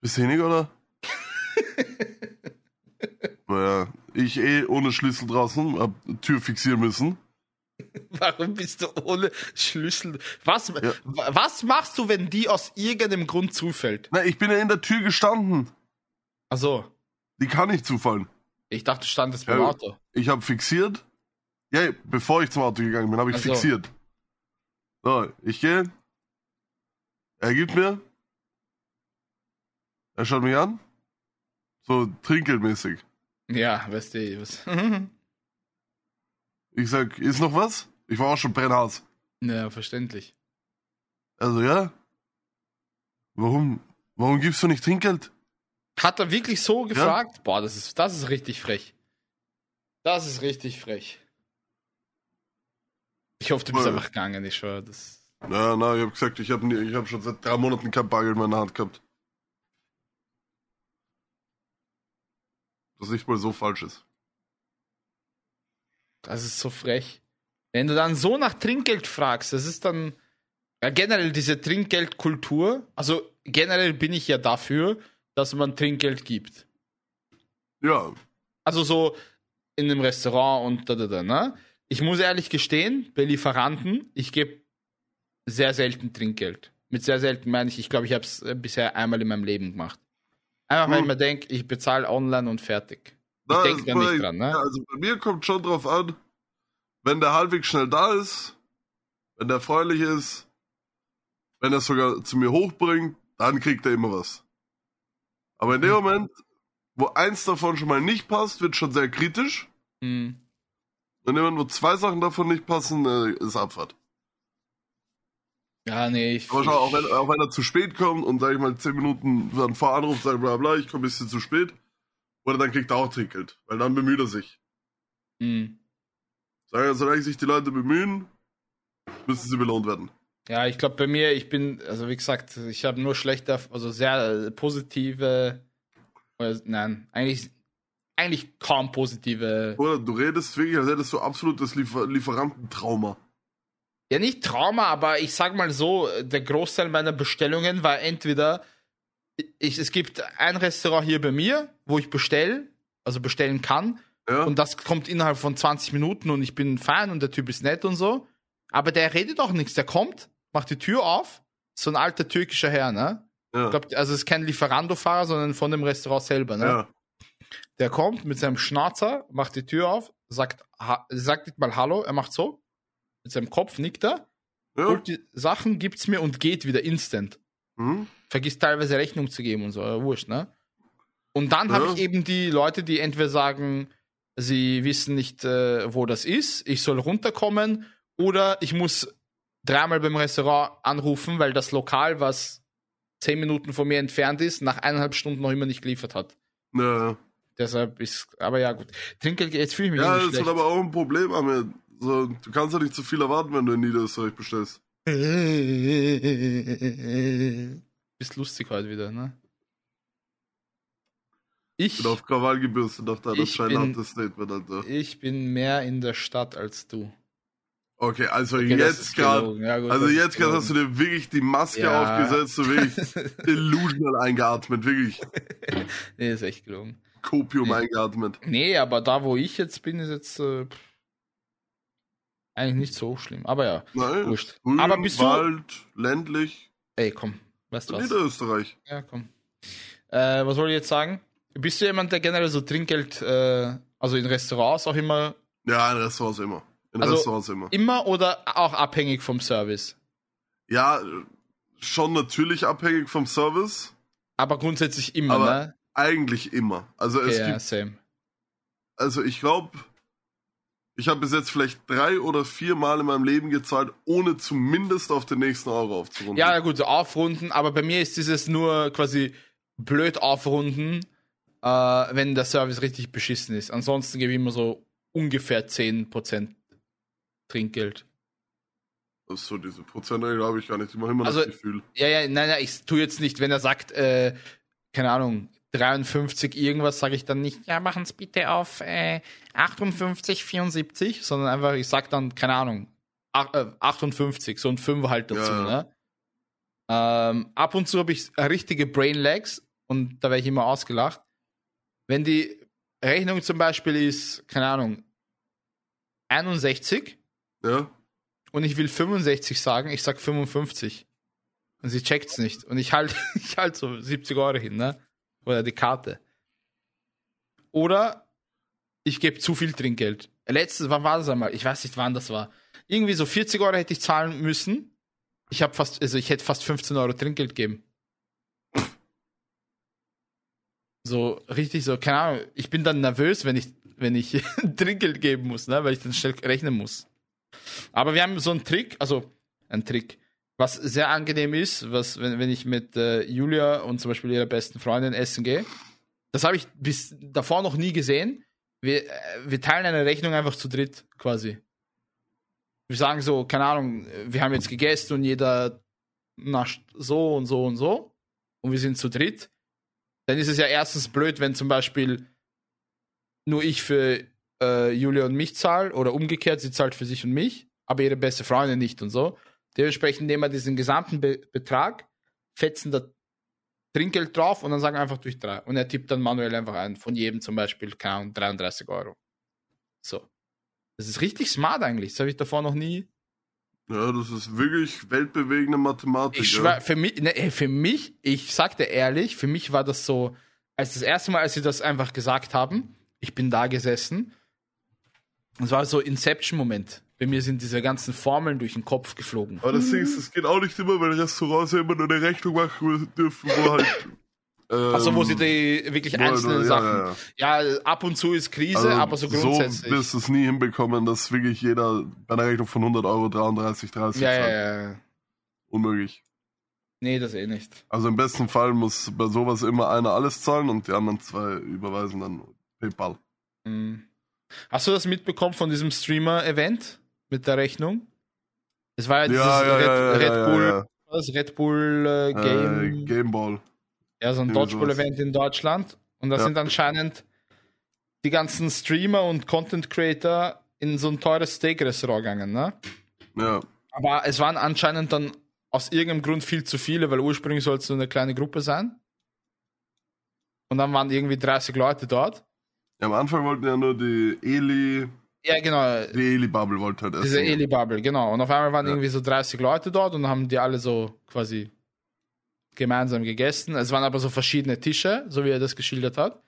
Bist hinig, oder? naja, ich eh ohne Schlüssel draußen, hab Tür fixieren müssen. Warum bist du ohne Schlüssel? Was, Ja. was machst du, wenn die aus irgendeinem Grund zufällt? Na, ich bin ja in der Tür gestanden. Also, Die kann nicht zufallen. ich dachte, du standest beim Ja. Auto. Ich habe fixiert. Ja, bevor ich zum Auto gegangen bin, habe ich Ach so. fixiert. So, ich gehe. Er gibt mir. Er schaut mich an. So trinkgeldmäßig. Ja, weißt du, was? Ich sag, ist noch was? Ich war auch schon brennhaß. ja, verständlich. Also ja. Warum? Warum gibst du nicht Trinkgeld? Hat er wirklich so gefragt? Boah, das ist, das ist richtig frech. Das ist richtig frech. Ich hoffe, du bist Voll. einfach gegangen, ich schwöre. Das... Na, na, ich habe gesagt, ich habe ich hab schon seit drei Monaten kein Bargeld in der Hand gehabt. Was nicht mal so falsch ist. Das ist so frech. Wenn du dann so nach Trinkgeld fragst, das ist dann ja, generell diese Trinkgeldkultur. Also generell bin ich ja dafür, dass man Trinkgeld gibt. Ja, Also so in einem Restaurant und da, da, da, ne? Ich muss ehrlich gestehen, bei Lieferanten, ich gebe sehr selten Trinkgeld. Mit sehr selten meine ich, ich glaube, ich habe es bisher einmal in meinem Leben gemacht. Einfach weil ich Hm. mir denke, ich bezahle online und fertig. Na, denk ist da nicht bei- dran, ne? Ja, also bei mir kommt schon drauf an, wenn der halbwegs schnell da ist, wenn der freundlich ist, wenn er sogar zu mir hochbringt, dann kriegt er immer was. Aber in dem Mhm. Moment, wo eins davon schon mal nicht passt, wird schon sehr kritisch. Hm. In dem Moment, wo zwei Sachen davon nicht passen, äh, ist Abfahrt. Ja, nee, ich. Aber schau, auch wenn, auch wenn er zu spät kommt und sag ich mal zehn Minuten dann vor Anruf sagt, bla bla, ich komme ein bisschen zu spät, oder dann kriegt er auch Trinkgeld, weil dann bemüht er sich. Hm. Ja, solange sich die Leute bemühen, müssen sie belohnt werden. Ja, ich glaube bei mir, ich bin, also wie gesagt, ich habe nur schlechte, also sehr äh, positive, oder, nein, eigentlich, eigentlich kaum positive. Oder du redest wirklich, als hättest du absolutes Liefer Lieferantentrauma. Ja, nicht Trauma, aber ich sag mal so, der Großteil meiner Bestellungen war entweder, ich, es gibt ein Restaurant hier bei mir, wo ich bestelle, also bestellen kann, Ja? und das kommt innerhalb von 20 Minuten und ich bin fein und der Typ ist nett und so. Aber der redet auch nichts. Der kommt, macht die Tür auf, so ein alter türkischer Herr, ne? ja. Ich glaub, also es ist kein Lieferando-Fahrer, sondern von dem Restaurant selber, ne? ja. Der kommt mit seinem Schnauzer, macht die Tür auf, sagt, sagt nicht mal Hallo, er macht so, mit seinem Kopf nickt er, holt die Sachen, gibt's mir und geht wieder instant. Hm? Vergisst teilweise Rechnung zu geben und so, wurscht, ne? Und dann habe Ja. ich eben die Leute, die entweder sagen, sie wissen nicht, äh, wo das ist, ich soll runterkommen, oder ich muss dreimal beim Restaurant anrufen, weil das Lokal, was zehn Minuten von mir entfernt ist, nach eineinhalb Stunden noch immer nicht geliefert hat. Ja, Deshalb ist, aber ja, gut. Trinkgeld, jetzt fühle ich mich ja das ist schlecht. halt aber auch ein Problem, Amir. So, du kannst ja nicht zu viel erwarten, wenn du in Niederösterreich bestellst. Bist lustig heute wieder, ne? Ich, bin auf Krawall gebürstet auf deiner scheinhartes Statement, Alter. ich bin mehr in der Stadt als du. Okay, also Okay, jetzt gerade. Ja, gut, Also jetzt gerade hast du dir wirklich die Maske Ja. aufgesetzt und wirklich delusional eingeatmet, wirklich Nee, ist echt gelogen. Kopium Nee. eingeatmet. Nee, aber da, wo ich jetzt bin, ist jetzt äh, pff, eigentlich nicht so schlimm. Aber ja, Nein, wurscht. grün, Aber bist du. Wald, ländlich, Ey, komm, weißt du was? Niederösterreich. Ja, komm. Äh, was soll ich jetzt sagen? Bist du jemand, der generell so Trinkgeld, äh, also in Restaurants auch immer, Ja, in Restaurants immer. In Also- Restaurants immer. immer oder auch abhängig vom Service? Ja, schon natürlich abhängig vom Service, Aber grundsätzlich immer, Aber ne? eigentlich immer. Also es Okay, ja, gibt, same. also ich glaube, ich habe bis jetzt vielleicht drei oder vier Mal in meinem Leben gezahlt, ohne zumindest auf den nächsten Euro aufzurunden. Ja, gut, so aufrunden, aber bei mir ist dieses nur quasi blöd aufrunden, äh, wenn der Service richtig beschissen ist. Ansonsten gebe ich immer so ungefähr 10% Trinkgeld. So diese Prozentregel habe ich gar nicht. Ich mache immer Also- das Gefühl. Ja, ja, nein, nein, ich tue jetzt nicht, wenn er sagt, äh, keine Ahnung, 53 irgendwas, sage ich dann nicht, ja, machen es bitte auf äh, 58, 74, sondern einfach, ich sag dann, keine Ahnung, ach, äh, 58, so ein Fünfer halt dazu, Ja. ne? Ähm, ab und zu habe ich richtige Brain Lags und da werde ich immer ausgelacht. Wenn die Rechnung zum Beispiel ist, keine Ahnung, 61 Ja. und ich will 65 sagen, ich sag 55. Und sie checkt's nicht. Und ich halt, ich halt so 70 Euro hin, ne? Oder die Karte. Oder ich gebe zu viel Trinkgeld. Letztes, wann war das einmal? Ich weiß nicht, wann das war. Irgendwie so 40 Euro hätte ich zahlen müssen. Ich habe fast, also ich hätte fast 15 Euro Trinkgeld gegeben. So richtig so, keine Ahnung. Ich bin dann nervös, wenn ich, wenn ich Trinkgeld geben muss, ne? weil ich dann schnell rechnen muss. Aber wir haben so einen Trick, also ein Trick, was sehr angenehm ist, was, wenn, wenn ich mit äh, Julia und zum Beispiel ihrer besten Freundin essen gehe. Das habe ich bis davor noch nie gesehen. Wir, äh, wir teilen eine Rechnung einfach zu dritt quasi. Wir sagen so, keine Ahnung, wir haben jetzt gegessen und jeder nascht so und so und so und wir sind zu dritt. Dann ist es ja erstens blöd, wenn zum Beispiel nur ich für äh, Julia und mich zahle oder umgekehrt, sie zahlt für sich und mich, aber ihre beste Freundin nicht und so. Dementsprechend nehmen wir diesen gesamten Be Betrag, fetzen da Trinkgeld drauf und dann sagen einfach durch drei. Und er tippt dann manuell einfach ein, von jedem zum Beispiel, keine Ahnung, 33 Euro. So. Das ist richtig smart eigentlich. Das habe ich davor noch nie. Ja, das ist wirklich weltbewegende Mathematik. Ich ja. für mich, ne, für mich, ich sagte ehrlich, für mich war das so, als das erste Mal, als sie das einfach gesagt haben, ich bin da gesessen. Es war so Inception-Moment. Bei mir sind diese ganzen Formeln durch den Kopf geflogen. Aber das Ding ist, das geht auch nicht immer, weil Restaurants ja immer nur eine Rechnung machen dürfen, wo halt. Ähm, Achso, wo sie die wirklich einzelnen ja, Sachen. Ja, Ja, ab und zu ist Krise, Also, aber so grundsätzlich. So wirst du es nie hinbekommen, dass wirklich jeder bei einer Rechnung von 100 Euro 33, 30 ja, zahlt. ja, ja. Unmöglich. Nee, das eh nicht. Also im besten Fall muss bei sowas immer einer alles zahlen und die anderen zwei überweisen dann PayPal. Hm. Hast du das mitbekommen von diesem Streamer-Event mit der Rechnung? Es war ja dieses Ja, ja, Red, Red Bull, Was, Red Bull äh, ja. Game, Äh, Gameball. ja, so ein Dodgeball-Event in Deutschland. Und da sind anscheinend die ganzen Streamer und Content Creator in so ein teures Steak-Restaurant gegangen, ne? Ja. Aber es waren anscheinend dann aus irgendeinem Grund viel zu viele, weil ursprünglich sollte es so eine kleine Gruppe sein. Und dann waren irgendwie 30 Leute dort. ja. Am Anfang wollten ja nur die Eli, Ja, genau. die Eli-Bubble wollte halt. Diese Eli-Bubble, genau. Und auf einmal waren Ja. irgendwie so 30 Leute dort und haben die alle so quasi gemeinsam gegessen. Es waren aber so verschiedene Tische, so wie er das geschildert hat.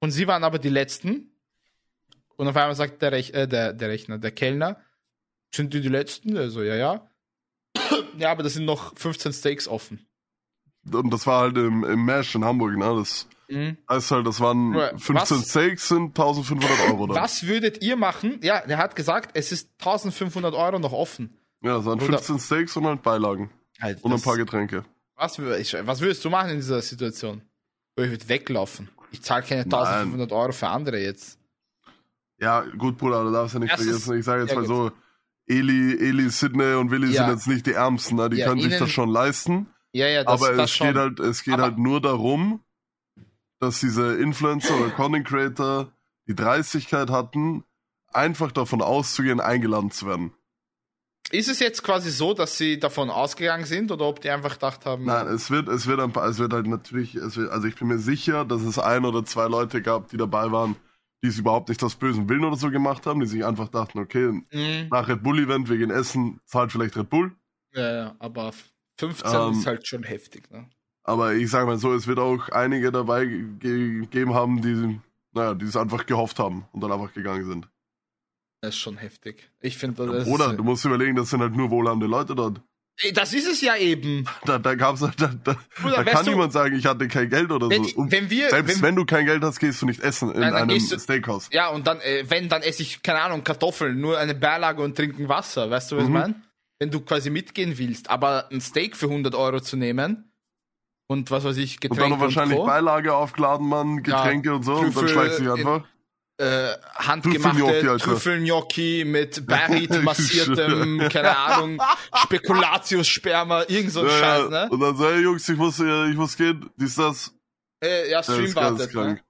Und sie waren aber die letzten. Und auf einmal sagt der, Rech äh, der, der Rechner, der Kellner, sind die die letzten? Also, ja, ja. ja, aber da sind noch 15 Steaks offen. Und das war halt im, im Mesh in Hamburg, ne? Das Mhm. heißt halt, das waren Ja, 15 was- Steaks sind 1500 Euro dann. Was würdet ihr machen? Ja, der hat gesagt, es ist 1500 Euro noch offen. Ja, das waren Bruder. 15 Steaks und halt Beilagen. Halt, Und ein das- paar Getränke. Was, was würdest du machen in dieser Situation? Ich würde weglaufen. Ich zahle keine 1500 Euro für andere jetzt. Ja, gut, Bruder, du darfst ja nicht Erstes- vergessen. Ich sage jetzt mal gut. so, Eli, Eli, Sidney und Willi Ja. sind jetzt nicht die Ärmsten, ne? die Ja, können sich das schon leisten. Ja, ja, das, aber das es schon. geht halt, es geht Aber- halt nur darum, dass diese Influencer oder Content Creator die Dreistigkeit hatten, einfach davon auszugehen, eingeladen zu werden. Ist es jetzt quasi so, dass sie davon ausgegangen sind oder ob die einfach gedacht haben, Nein, es wird, es wird ein paar, es wird halt natürlich, wird, also ich bin mir sicher, dass es ein oder zwei Leute gab, die dabei waren, die es überhaupt nicht aus bösen Willen oder so gemacht haben, die sich einfach dachten, okay, Mhm. nach Red Bull Event, wir gehen essen, zahlt vielleicht Red Bull. ja, ja, aber 15 Ähm, ist halt schon heftig. Ne? Aber ich sage mal so, es wird auch einige dabei ge- gegeben haben, die, naja, die es einfach gehofft haben und dann einfach gegangen sind. Das ist schon heftig. Ich finde, das Oder ist, du musst überlegen, das sind halt nur wohlhabende Leute dort. Das ist es ja eben. Da, da gab's da, da, Bruder, da kann du- niemand sagen, ich hatte kein Geld oder Wenn, so. Wenn wir, selbst wenn, wenn, du kein Geld hast, gehst du nicht essen in einem du- Steakhouse. ja, und dann, äh, wenn, dann esse ich, keine Ahnung, Kartoffeln, nur eine Beilage und trinken Wasser. Weißt du, was ich Mhm. meine? Wenn du quasi mitgehen willst, aber ein Steak für 100 Euro zu nehmen und was weiß ich, Und Getränke dann noch wahrscheinlich Co. Beilage aufgeladen, man, Getränke und so, und dann Trüffel schleicht sich in- einfach. äh, handgemachte. Trüffelgnocchi mit Barrit massiertem, keine Ahnung, Spekulatius-Sperma, irgend so ein Ja, Scheiß, ja. ne? Und dann so, hey Jungs, ich muss, äh, ich muss gehen, dies, das. Äh, ja, Ja, Stream wartet, ne?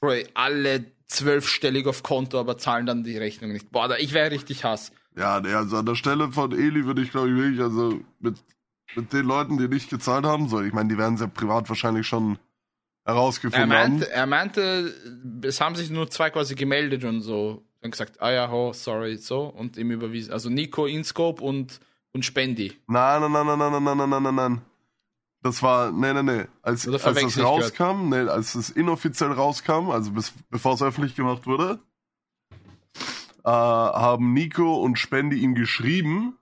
Bro, alle zwölfstellig auf Konto, aber zahlen dann die Rechnung nicht. Boah, da, ich wäre richtig Hass. Ja, nee, also an der Stelle von Eli würde ich, glaube ich, wirklich, also mit, mit den Leuten, die nicht gezahlt haben, so, ich meine, die werden es ja privat wahrscheinlich schon Er herausgefunden haben. meinte, er meinte, es haben sich nur zwei quasi gemeldet und so Dann gesagt, ah ja, oh, sorry, so. Und ihm überwiesen. Also Nico, Inscope und, und Spendi. Nein, nein, nein, nein, nein, nein, nein, nein, nein, nein. Das war, nein, nein, nein. Als, Oder als das rauskam, nee, als es inoffiziell rauskam, also bis, bevor es öffentlich gemacht wurde, äh, haben Nico und Spendi ihm geschrieben,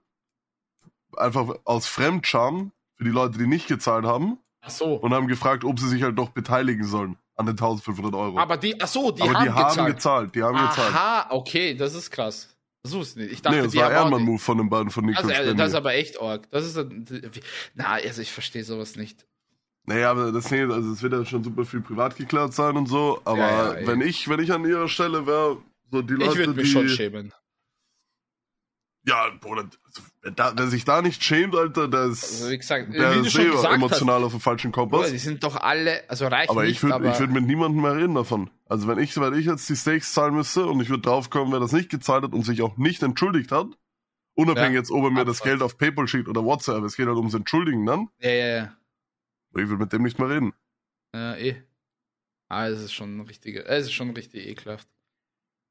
einfach aus Fremdscham, für die Leute, die nicht gezahlt haben, Ach so. und haben gefragt, ob sie sich halt doch beteiligen sollen an den 1500 Euro. Aber die, ach so, die haben die haben gezahlt. gezahlt, die haben gezahlt. Aha, okay, das ist krass. Wusste ich nicht. Ich dachte, Nee, das die war nicht. Ehrenmann-Move von den beiden, von Nico Also, äh, Spendi. das ist aber echt arg. Das ist, ein- na, also ich verstehe sowas nicht. Naja, aber das also es wird ja schon super viel privat geklärt sein und so, aber Ja, ja, wenn ich, wenn ich an ihrer Stelle wäre, so die Ich Leute, würde mich die, schon schämen. ja, Bruder, wer, da, wer sich da nicht schämt, Alter, der ist, Also wie gesagt, der wie schon eh gesagt hast, emotional auf dem falschen Bruder, Kompass. die sind doch alle, also reich Aber nicht, ich aber ich würde mit niemandem mehr reden davon. Also wenn ich, wenn ich jetzt die Stakes zahlen müsste und ich würde draufkommen, wer das nicht gezahlt hat und sich auch nicht entschuldigt hat, unabhängig Ja, jetzt, ob er mir das. Geld auf PayPal schickt oder WhatsApp, es geht halt ums Entschuldigen dann, ja, ja, ja. ich würde mit dem nicht mehr reden. Ja, eh. Ah, es ist schon richtig, es ist schon richtig ekelhaft.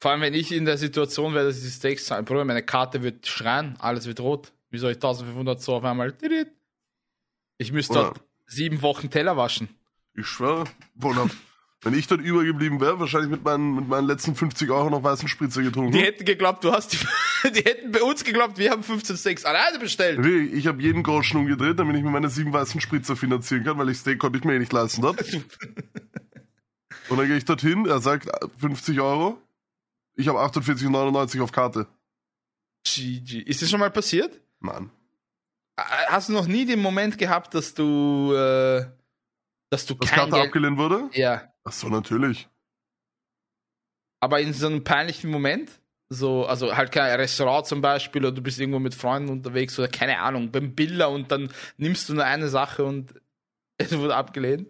Vor allem, wenn ich in der Situation wäre, dass ich die Steaks zahle. Bruder, meine Karte wird schreien, alles wird rot. Wie soll ich 1500 so auf einmal? Ich müsste Ja. dort sieben Wochen Teller waschen. Ich schwöre, Bruder, wenn ich dort übergeblieben wäre, wahrscheinlich mit meinen, mit meinen letzten 50 Euro noch weißen Spritzer getrunken. Die hätten geglaubt, du hast die, die hätten bei uns geglaubt, wir haben 15 Steaks alleine bestellt. Ich habe jeden Groschen umgedreht, damit ich mir meine sieben weißen Spritzer finanzieren kann, weil ich Steak konnte ich mir eh nicht leisten dort. Und dann gehe ich dorthin, er sagt äh, 50 Euro. Ich habe 48,99 auf Karte. GG. Ist das schon mal passiert? Mann. Hast du noch nie den Moment gehabt, dass du, äh, dass du Was kein Karte Geld... abgelehnt wurde? Ja. Ach so, natürlich. Aber in so einem peinlichen Moment, so, also halt kein Restaurant zum Beispiel, oder du bist irgendwo mit Freunden unterwegs oder keine Ahnung, beim Biller und dann nimmst du nur eine Sache und es wurde abgelehnt.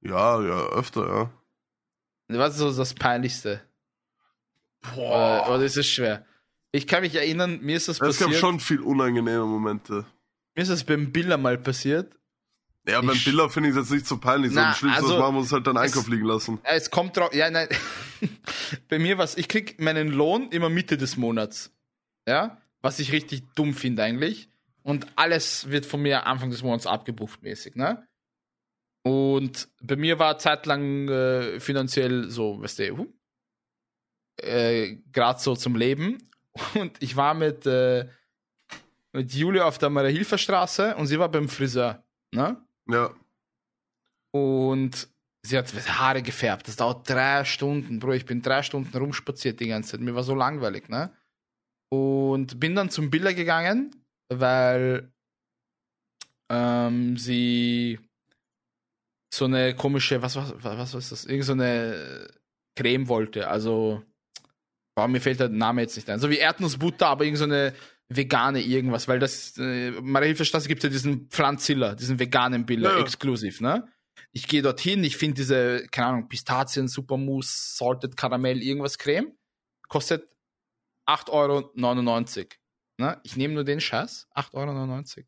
Ja, ja, öfter, ja. Was ist so das Peinlichste? Boah. Oder, oder ist es schwer? Ich kann mich erinnern, mir ist das es gab passiert. schon viel unangenehme Momente. Mir ist das beim Biller mal passiert. Ja, beim Ich- Biller finde ich es jetzt nicht so peinlich. So Na, am schlimmsten, also, machen wir uns halt dann es- Einkauf liegen lassen. Es kommt drauf. Ja, nein. Bei mir was. Ich krieg meinen Lohn immer Mitte des Monats. Ja, was ich richtig dumm finde eigentlich. Und alles wird von mir Anfang des Monats abgebucht mäßig, ne? Und bei mir war zeitlang äh, finanziell so, weißt du, huh, äh, gerade so zum Leben. Und ich war mit, äh, mit Julia auf der Maria-Hilfer Straße und sie war beim Friseur, ne? Ja. Und sie hat Haare gefärbt. Das dauert drei Stunden, Bro. Ich bin drei Stunden rumspaziert die ganze Zeit. Mir war so langweilig, ne? Und bin dann zum Biller gegangen, weil ähm, sie so eine komische, was, was, was, was ist das? Irgend so eine Creme wollte. Also, boah, mir fällt der Name jetzt nicht ein. So wie Erdnussbutter, aber irgend so eine vegane irgendwas, weil das, äh, Maria-Hilfer-Straße gibt ja diesen Pflanzilla, diesen veganen Biller, Ja. exklusiv, ne? Ich gehe dorthin, ich finde diese, keine Ahnung, Pistazien, Supermousse, Salted Karamell, irgendwas Creme. Kostet 8,99 Euro. Ne? Ich nehme nur den Scheiß, 8,99 Euro.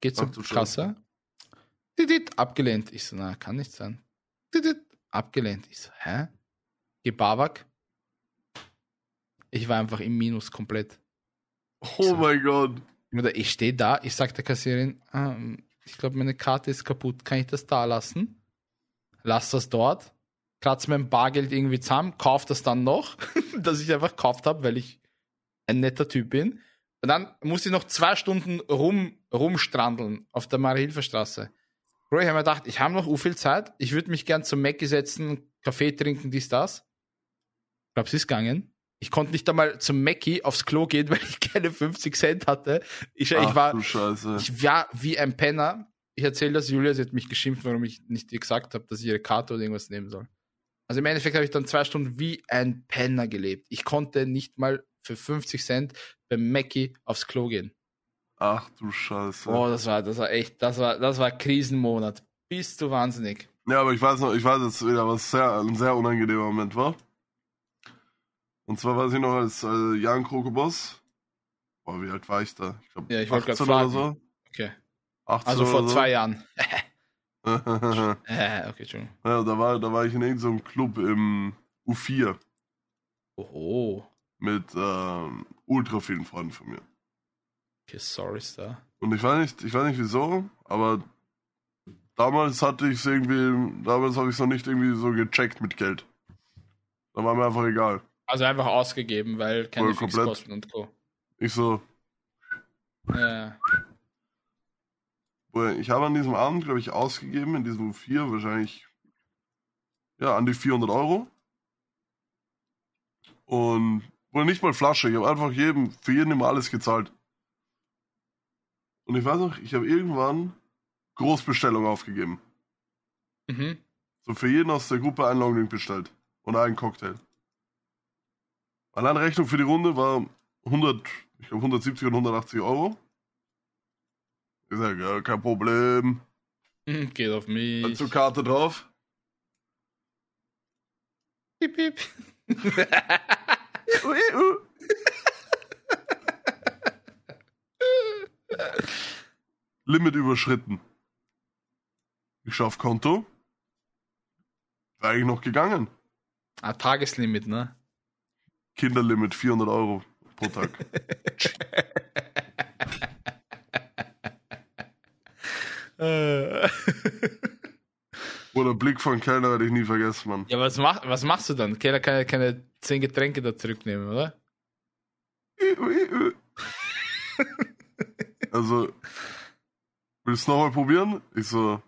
Geht zur Kasse. Didit, abgelehnt. Ich so, na, kann nicht sein. Didit, abgelehnt. Ich so, hä? Gebawak. Ich war einfach im Minus komplett. Oh mein Gott. Oder ich stehe da, ich sag der Kassierin, ähm, ich glaube, meine Karte ist kaputt. Kann ich das da lassen? Lass das dort. Kratz mein Bargeld irgendwie zusammen, kauf das dann noch, dass ich einfach gekauft habe, weil ich ein netter Typ bin. Und dann muss ich noch zwei Stunden rum, rumstrandeln auf der Marie-Hilfer-Straße. Bro, ich habe mir gedacht, ich habe noch u viel Zeit. Ich würde mich gern zum Mackie setzen, Kaffee trinken, dies, das. Ich glaube, es ist gegangen. Ich konnte nicht einmal zum Mackie aufs Klo gehen, weil ich keine 50 Cent hatte. Ich, ich Ach war, du Scheiße. ich war wie ein Penner. Ich erzähle das Julia, sie hat mich geschimpft, warum ich nicht ihr gesagt habe, dass ich ihre Karte oder irgendwas nehmen soll. Also im Endeffekt habe ich dann zwei Stunden wie ein Penner gelebt. Ich konnte nicht mal für 50 Cent beim Mackie aufs Klo gehen. Ach du Scheiße. Oh, das war, das war echt, das war, das war Krisenmonat. Bist du wahnsinnig. Ja, aber ich weiß noch, ich weiß jetzt wieder, was sehr, ein sehr unangenehmer Moment war. Und zwar weiß ich noch, als äh, Jan Krokoboss. Boah, wie alt war ich da? Ich glaube, Ja, ich wollte gerade 18 oder fragen. so. Okay. 18 Also vor so. zwei Jahren. ja, Äh, okay, Entschuldigung. da war, da war ich in irgendeinem Club im U4. Oho. Mit ähm, ultra vielen Freunden von mir. Okay, sorry, Star. Und ich weiß nicht, ich weiß nicht wieso, aber damals hatte ich es irgendwie, damals habe ich es noch nicht irgendwie so gecheckt mit Geld. Da war mir einfach egal. Also einfach ausgegeben, weil keine komplett. Fixkosten und Co. Ich so, Ja. Ich habe an diesem Abend, glaube ich, ausgegeben, in diesem vier wahrscheinlich, ja, an die 400 Euro. Und, oder nicht mal Flasche, ich habe einfach jedem, für jeden immer alles gezahlt. Und ich weiß noch, ich habe irgendwann Großbestellung aufgegeben. Mhm. So für jeden aus der Gruppe ein Longdrink bestellt. Und einen Cocktail. Allein Rechnung für die Runde war 100, ich glaube 170 oder 180 Euro. Ich sage, ja, kein Problem. Hm, Geht auf mich. Dann zur Karte drauf. Piep, piep. Limit überschritten. Ich schaue auf Konto. War eigentlich noch gegangen. ah, Tageslimit, ne? Kinderlimit 400 Euro pro Tag. Oder Blick von Kellner werde ich nie vergessen, Mann. ja, was, mach, was machst du dann? Keiner kann ja keine 10 Getränke da zurücknehmen, oder? Also, willst du nochmal probieren? Ich so,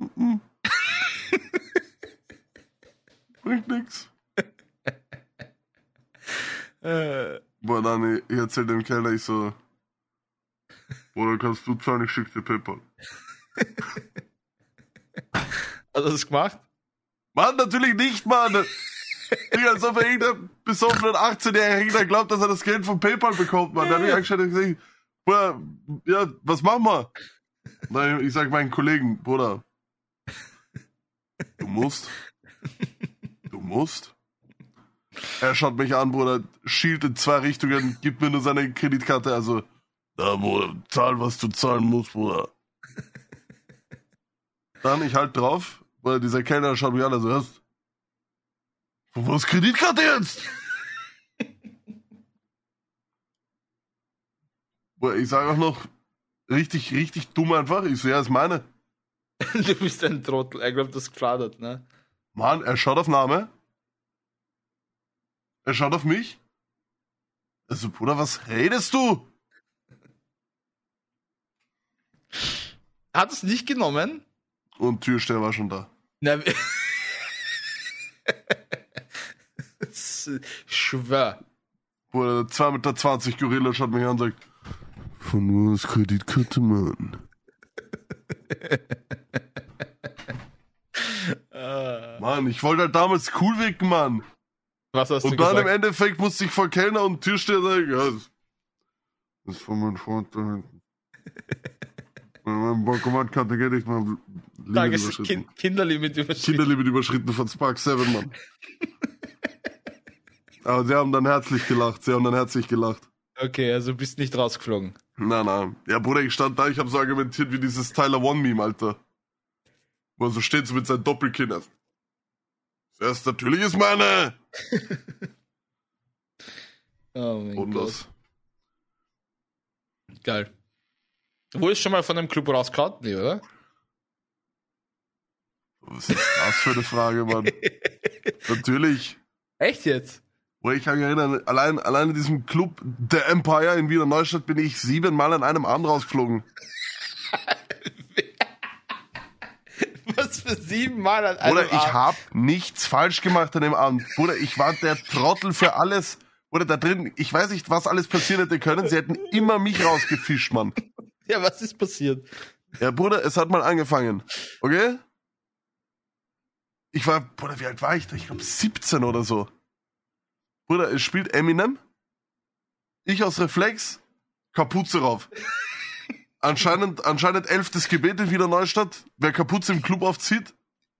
"Mm-mm." bringt nix. Äh, Boah, dann, ich erzähl dem Kellner, ich so, Bruder, kannst du zahlen, ich schick dir PayPal. hast du das gemacht? Mann, natürlich nicht, Mann! Digga, als ob er irgendein besoffener 18-Jähriger glaubt, dass er das Geld von PayPal bekommt, Mann. Da hab ich angeschaut und gesagt, Bruder, ja, was machen wir? Nein, ich sag meinen Kollegen, Bruder, du musst, du musst. Er schaut mich an, Bruder, schielt in zwei Richtungen, gibt mir nur seine Kreditkarte, also, da, Bruder, zahl, was du zahlen musst, Bruder. Dann, ich halt drauf, Bruder, dieser Kellner schaut mich an, also, was? Wo ist Kreditkarte jetzt? Bruder, ich sage auch noch, richtig, richtig dumm einfach, ich so, ja, ist meine. du bist ein Trottel. Er glaubt, das gefladert, ne? Mann, er schaut auf Name. Er schaut auf mich. Also, Bruder, was redest du? Hat es nicht genommen? Und Türsteher war schon da. Na, Schwör. Bruder, 2,20 Meter 20 Gorilla schaut mich an und sagt, von wo ist Kreditkarte, Mann? Äh, Mann, ich wollte halt damals cool wirken, Mann. Was hast du Und dann im gesagt? Endeffekt musste ich vor Kellner und Türsteher sagen, ja, das ist von meinem Freund da hinten. Meine Bankomatkarte geht nicht mal Limit Tages überschritten. kind, Kinderlimit überschritten. Kinderlimit überschritten von Spark 7, Mann. Aber sie haben dann herzlich gelacht, sie haben dann herzlich gelacht. Okay, also bist nicht rausgeflogen. Nein, nein. Ja, Bruder, ich stand da, ich habe so argumentiert wie dieses Tyler One-Meme, Alter. Wo er so steht so mit seinen Doppelkindern. Das natürlich ist meine. Oh mein Und Gott. das. Geil. Wo ist schon mal von einem Club rausgehauen? Nee, oder? Was ist das für eine Frage, Mann? Natürlich. Echt jetzt? Bruder, ich kann mich erinnern, allein, allein in diesem Club der Empire in Wiener Neustadt bin ich siebenmal an einem Abend rausgeflogen. Was für sieben Mal an Bruder, einem ich Abend? hab nichts falsch gemacht an dem Abend. Bruder, ich war der Trottel für alles. Bruder, da drin, ich weiß nicht, was alles passieren hätte können. Sie hätten immer mich rausgefischt, Mann. Ja, was ist passiert? Ja, Bruder, es hat mal angefangen. Okay? Ich war, Bruder, wie alt war ich da? Ich glaube 17 oder so. Bruder, es spielt Eminem. Ich aus Reflex, Kapuze rauf. Anscheinend, anscheinend elftes Gebet in Wiener Neustadt. Wer Kapuze im Club aufzieht,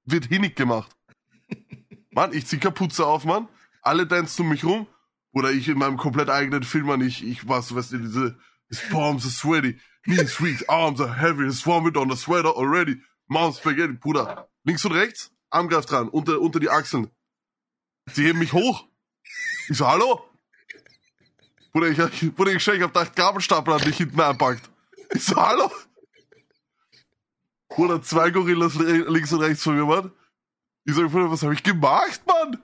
wird hinig gemacht. Mann, ich zieh Kapuze auf, Mann. Alle dancen um mich rum. Oder ich in meinem komplett eigenen Film, Mann, ich, ich war so, weißt du, diese, his palms are sweaty, knees weak, arms are heavy, his vomit on the sweater already, mom spaghetti, Bruder. Links und rechts, Arm greift dran, unter, unter die Achseln. Sie heben mich hoch. Ich so, hallo? Bruder, ich, Bruder, ich, ich hab gedacht, Gabelstapler hat mich hinten einpackt. Ich so, hallo? Bruder, zwei Gorillas links und rechts von mir, Mann. Ich sag, Bruder, was habe ich gemacht, Mann?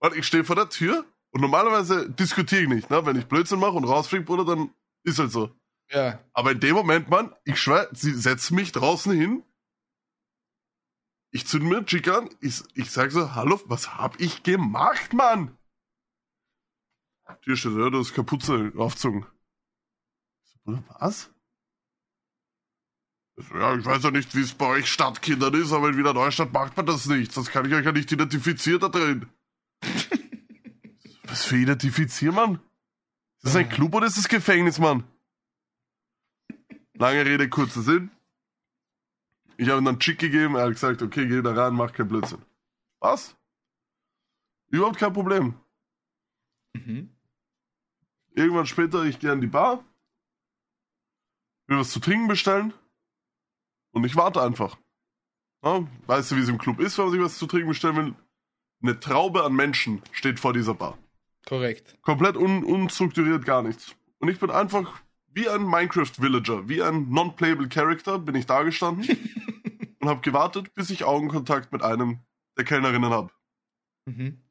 Mann, ich stehe vor der Tür und normalerweise diskutiere ich nicht, ne? Wenn ich Blödsinn mache und rausfliege, Bruder, dann ist halt so. Ja. Aber in dem Moment, Mann, ich schwör, sie setzt mich draußen hin. Ich zünde mir einen Chick an. Ich, ich sag so, hallo, was hab ich gemacht, Mann? Hier steht, ja, du hast Kapuze aufgezogen. So, Bruder, was? Ja, ich weiß ja nicht, wie es bei euch Stadtkindern ist, aber in Wiener Neustadt macht man das nicht. Das kann ich euch ja nicht identifizieren da drin. Was für identifizieren, Mann? Ist das ein Club oder ist das Gefängnis, Mann? Lange Rede, kurzer Sinn. Ich habe ihm dann Chick gegeben, er hat gesagt, okay, geh da rein, mach keinen Blödsinn. Was? Überhaupt kein Problem. Mhm. Irgendwann später, ich gehe an die Bar, will was zu trinken bestellen und ich warte einfach. Ja, weißt du, wie es im Club ist, wenn man sich was zu trinken bestellen will? Eine Traube an Menschen steht vor dieser Bar. Korrekt. Komplett un unstrukturiert, gar nichts. Und ich bin einfach wie ein Minecraft-Villager, wie ein non-playable Character, bin ich da gestanden und habe gewartet, bis ich Augenkontakt mit einem der Kellnerinnen habe. Mhm.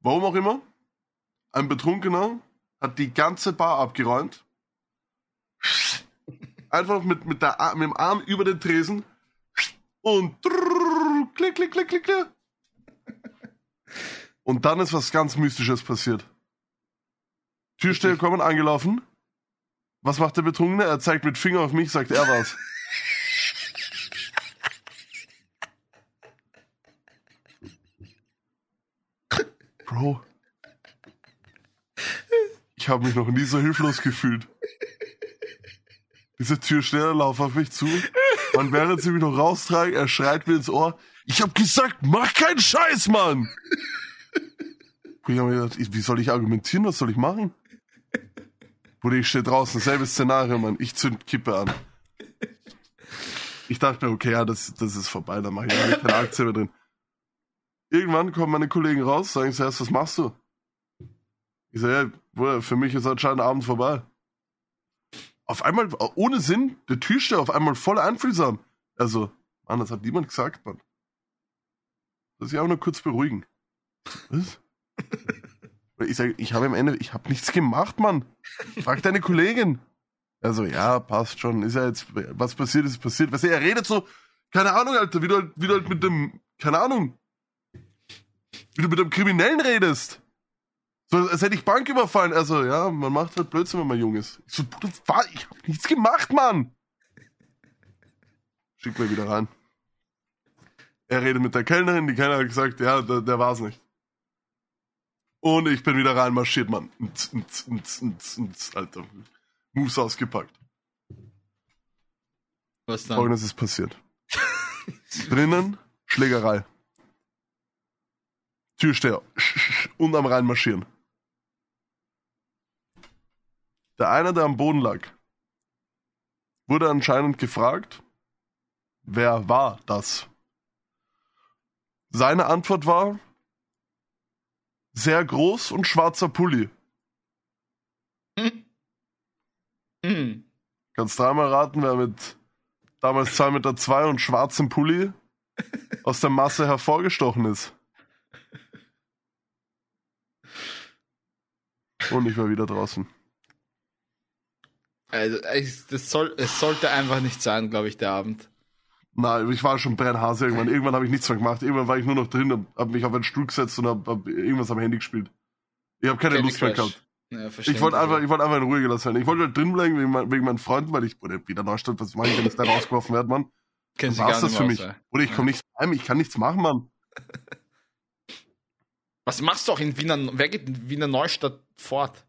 Warum auch immer, ein Betrunkener hat die ganze Bar abgeräumt. Einfach mit, mit, der, mit dem Arm über den Tresen und klick, klick, klick, klick, klick. Und dann ist was ganz Mystisches passiert. Türsteher kommen angelaufen. Was macht der Betrunkene? Er zeigt mit Finger auf mich, sagt er was. Bro. Ich habe mich noch nie so hilflos gefühlt. Diese Türsteher laufen auf mich zu. Und während sie mich noch raustragen, er schreit mir ins Ohr, ich hab gesagt, mach keinen Scheiß, Mann! Ich hab mir gedacht, wie soll ich argumentieren, was soll ich machen? Bruder, ich stehe draußen, selbes Szenario, Mann. Ich zünd Kippe an. Ich dachte mir, okay, ja, das, das ist vorbei, da mache ich ja keine Aktie mehr drin. Irgendwann kommen meine Kollegen raus, sagen zuerst, was machst du? Ich sage, ja, Bruder, für mich ist anscheinend Abend vorbei. Auf einmal, ohne Sinn, der Türsteher auf einmal voll einfühlsam. Also, Mann, das hat niemand gesagt, Mann. Lass ich auch nur kurz beruhigen. Was? Ich sage, ich habe am Ende, ich habe nichts gemacht, Mann. Frag deine Kollegin. Also, ja, passt schon. Ist ja jetzt, was passiert ist, passiert. Weißt du, er redet so, keine Ahnung, Alter, wie du halt, wie du halt mit dem, keine Ahnung, wie du mit einem Kriminellen redest. So, als hätte ich Bank überfallen. Also, ja, man macht halt Blödsinn, wenn man jung ist. Ich so, Bruder, ich hab nichts gemacht, Mann. Schick mal wieder rein. Er redet mit der Kellnerin, die Kellnerin hat gesagt, ja, der, der war's nicht. Und ich bin wieder reinmarschiert, Mann. Nz, nz, nz, nz, nz, Alter. Moves ausgepackt. Was dann? Folgendes ist passiert. Drinnen Schlägerei. Türsteher. Und am reinmarschieren. Der eine, der am Boden lag, wurde anscheinend gefragt, wer war das? Seine Antwort war, sehr groß und schwarzer Pulli. Hm. Kannst dreimal raten, wer mit damals 2,2 Meter zwei und schwarzem Pulli aus der Masse hervorgestochen ist. Und ich war wieder draußen. Also, ich- das soll, es sollte einfach nicht sein, glaube ich, der Abend. Nein, ich war schon Brennhase irgendwann. Irgendwann habe ich nichts mehr gemacht. Irgendwann war ich nur noch drin, habe hab mich auf einen Stuhl gesetzt und habe hab irgendwas am Handy gespielt. Ich habe keine Candy Lust mehr Crush. gehabt. Ja, Ich wollte einfach, ich wollte einfach in Ruhe gelassen werden. Ich wollte halt drin bleiben wegen, mein, wegen meinen Freunden, weil ich, oder wieder Neustadt, was mache ich, wenn ich da rausgeworfen werde, Mann? Kennst Was du das für mehr mich? aus. Oder ich komme nicht heim, ich kann nichts machen, Mann. Was machst du auch in Wiener, wer geht in Wiener Neustadt fort?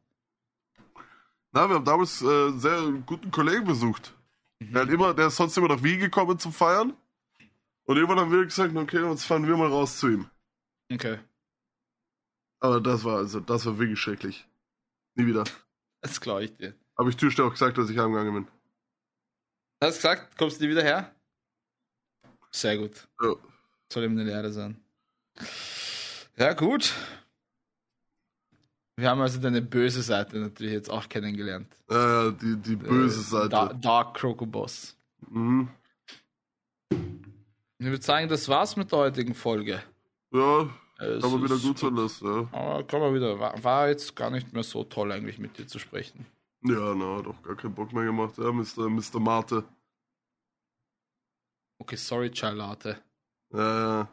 Na, wir haben damals äh, sehr guten Kollegen besucht. Der, hat immer, der ist sonst immer nach Wien gekommen zum Feiern. Und irgendwann haben wir gesagt, okay, jetzt fahren wir mal raus zu ihm. Okay. Aber das war, also, das war wirklich schrecklich. Nie wieder. Das glaube ich dir. Habe ich Türsteher auch gesagt, dass ich heimgegangen bin. Hast du gesagt, kommst du nie wieder her? Sehr gut. Ja. Soll ihm eine Lehre sein. Ja, gut. Wir haben also deine böse Seite natürlich jetzt auch kennengelernt. Äh, die, die böse Äh, Seite. Da Dark Crocoboss. Mhm. Ich würde sagen, das war's mit der heutigen Folge. Ja, Es kann man wieder gut sein lassen, ja. Aber kann man wieder. War, war jetzt gar nicht mehr so toll, eigentlich mit dir zu sprechen. Ja, na, hat auch gar keinen Bock mehr gemacht, ja, Mr. Mr. Mate. Okay, sorry, Charlotte. Ja, ja.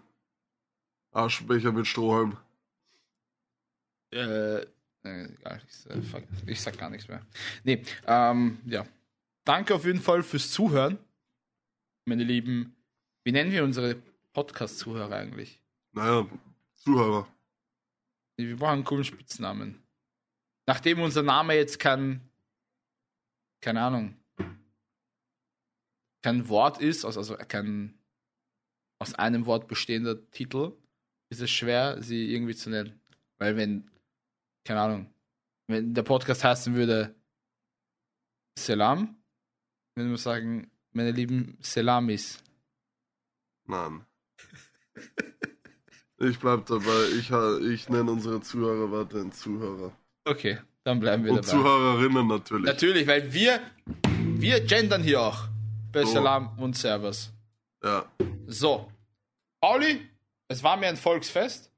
Aschenbecher mit Strohhalm. Äh, egal, ich, äh, fuck, ich sag gar nichts mehr. Nee, ähm, ja. Danke auf jeden Fall fürs Zuhören. Meine Lieben, wie nennen wir unsere Podcast-Zuhörer eigentlich? Naja, Zuhörer. Wir brauchen einen coolen Spitznamen. Nachdem unser Name jetzt kein, keine Ahnung, kein Wort ist, also, also kein aus einem Wort bestehender Titel, ist es schwer, sie irgendwie zu nennen. Weil wenn, keine Ahnung, wenn der Podcast heißen würde Selam, würde man sagen, meine lieben Selamis. Nein. Ich bleib dabei. Ich, ich nenne unsere Zuhörer weiterhin Zuhörer. Okay, dann bleiben wir Und dabei. Zuhörerinnen natürlich. Natürlich, weil wir, wir gendern hier auch bei So. Salam und Servus. Ja. So, Pauli, es war mir ein Volksfest.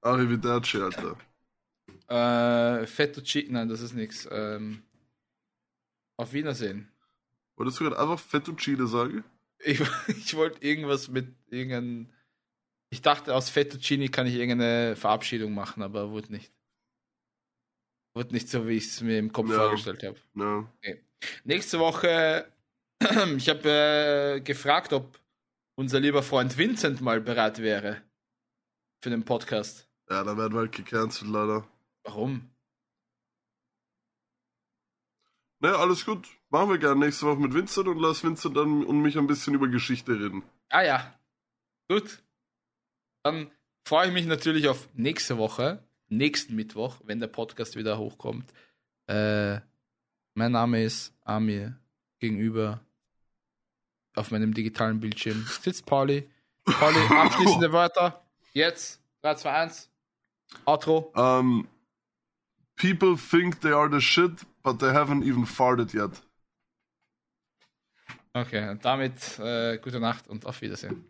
Arrivederci, Alter. Äh, Fettuccine, nein, das ist nichts. Ähm, auf Wiedersehen. Wolltest du gerade einfach Fettuccine sagen? Ich, ich wollte irgendwas mit irgendeinem. Ich dachte, aus Fettuccine kann ich irgendeine Verabschiedung machen, aber wurde nicht. Wurde nicht so, wie ich es mir im Kopf Ja. vorgestellt habe. Ja. Nächste Woche, ich habe äh, gefragt, ob unser lieber Freund Vincent mal bereit wäre für den Podcast. Ja, da werden wir halt gecancelt, leider. Warum? Ne, alles gut. Machen wir gerne nächste Woche mit Vincent und lass Vincent dann und mich ein bisschen über Geschichte reden. Ah ja, gut. Dann freue ich mich natürlich auf nächste Woche, nächsten Mittwoch, wenn der Podcast wieder hochkommt. Äh, mein Name ist Amir. Gegenüber auf meinem digitalen Bildschirm sitzt Pauli. Pauli, abschließende Wörter. Jetzt. 3, 2, 1. Outro. Um, people think they are the shit, but they haven't even farted yet. Okay, und damit äh, gute Nacht und auf Wiedersehen.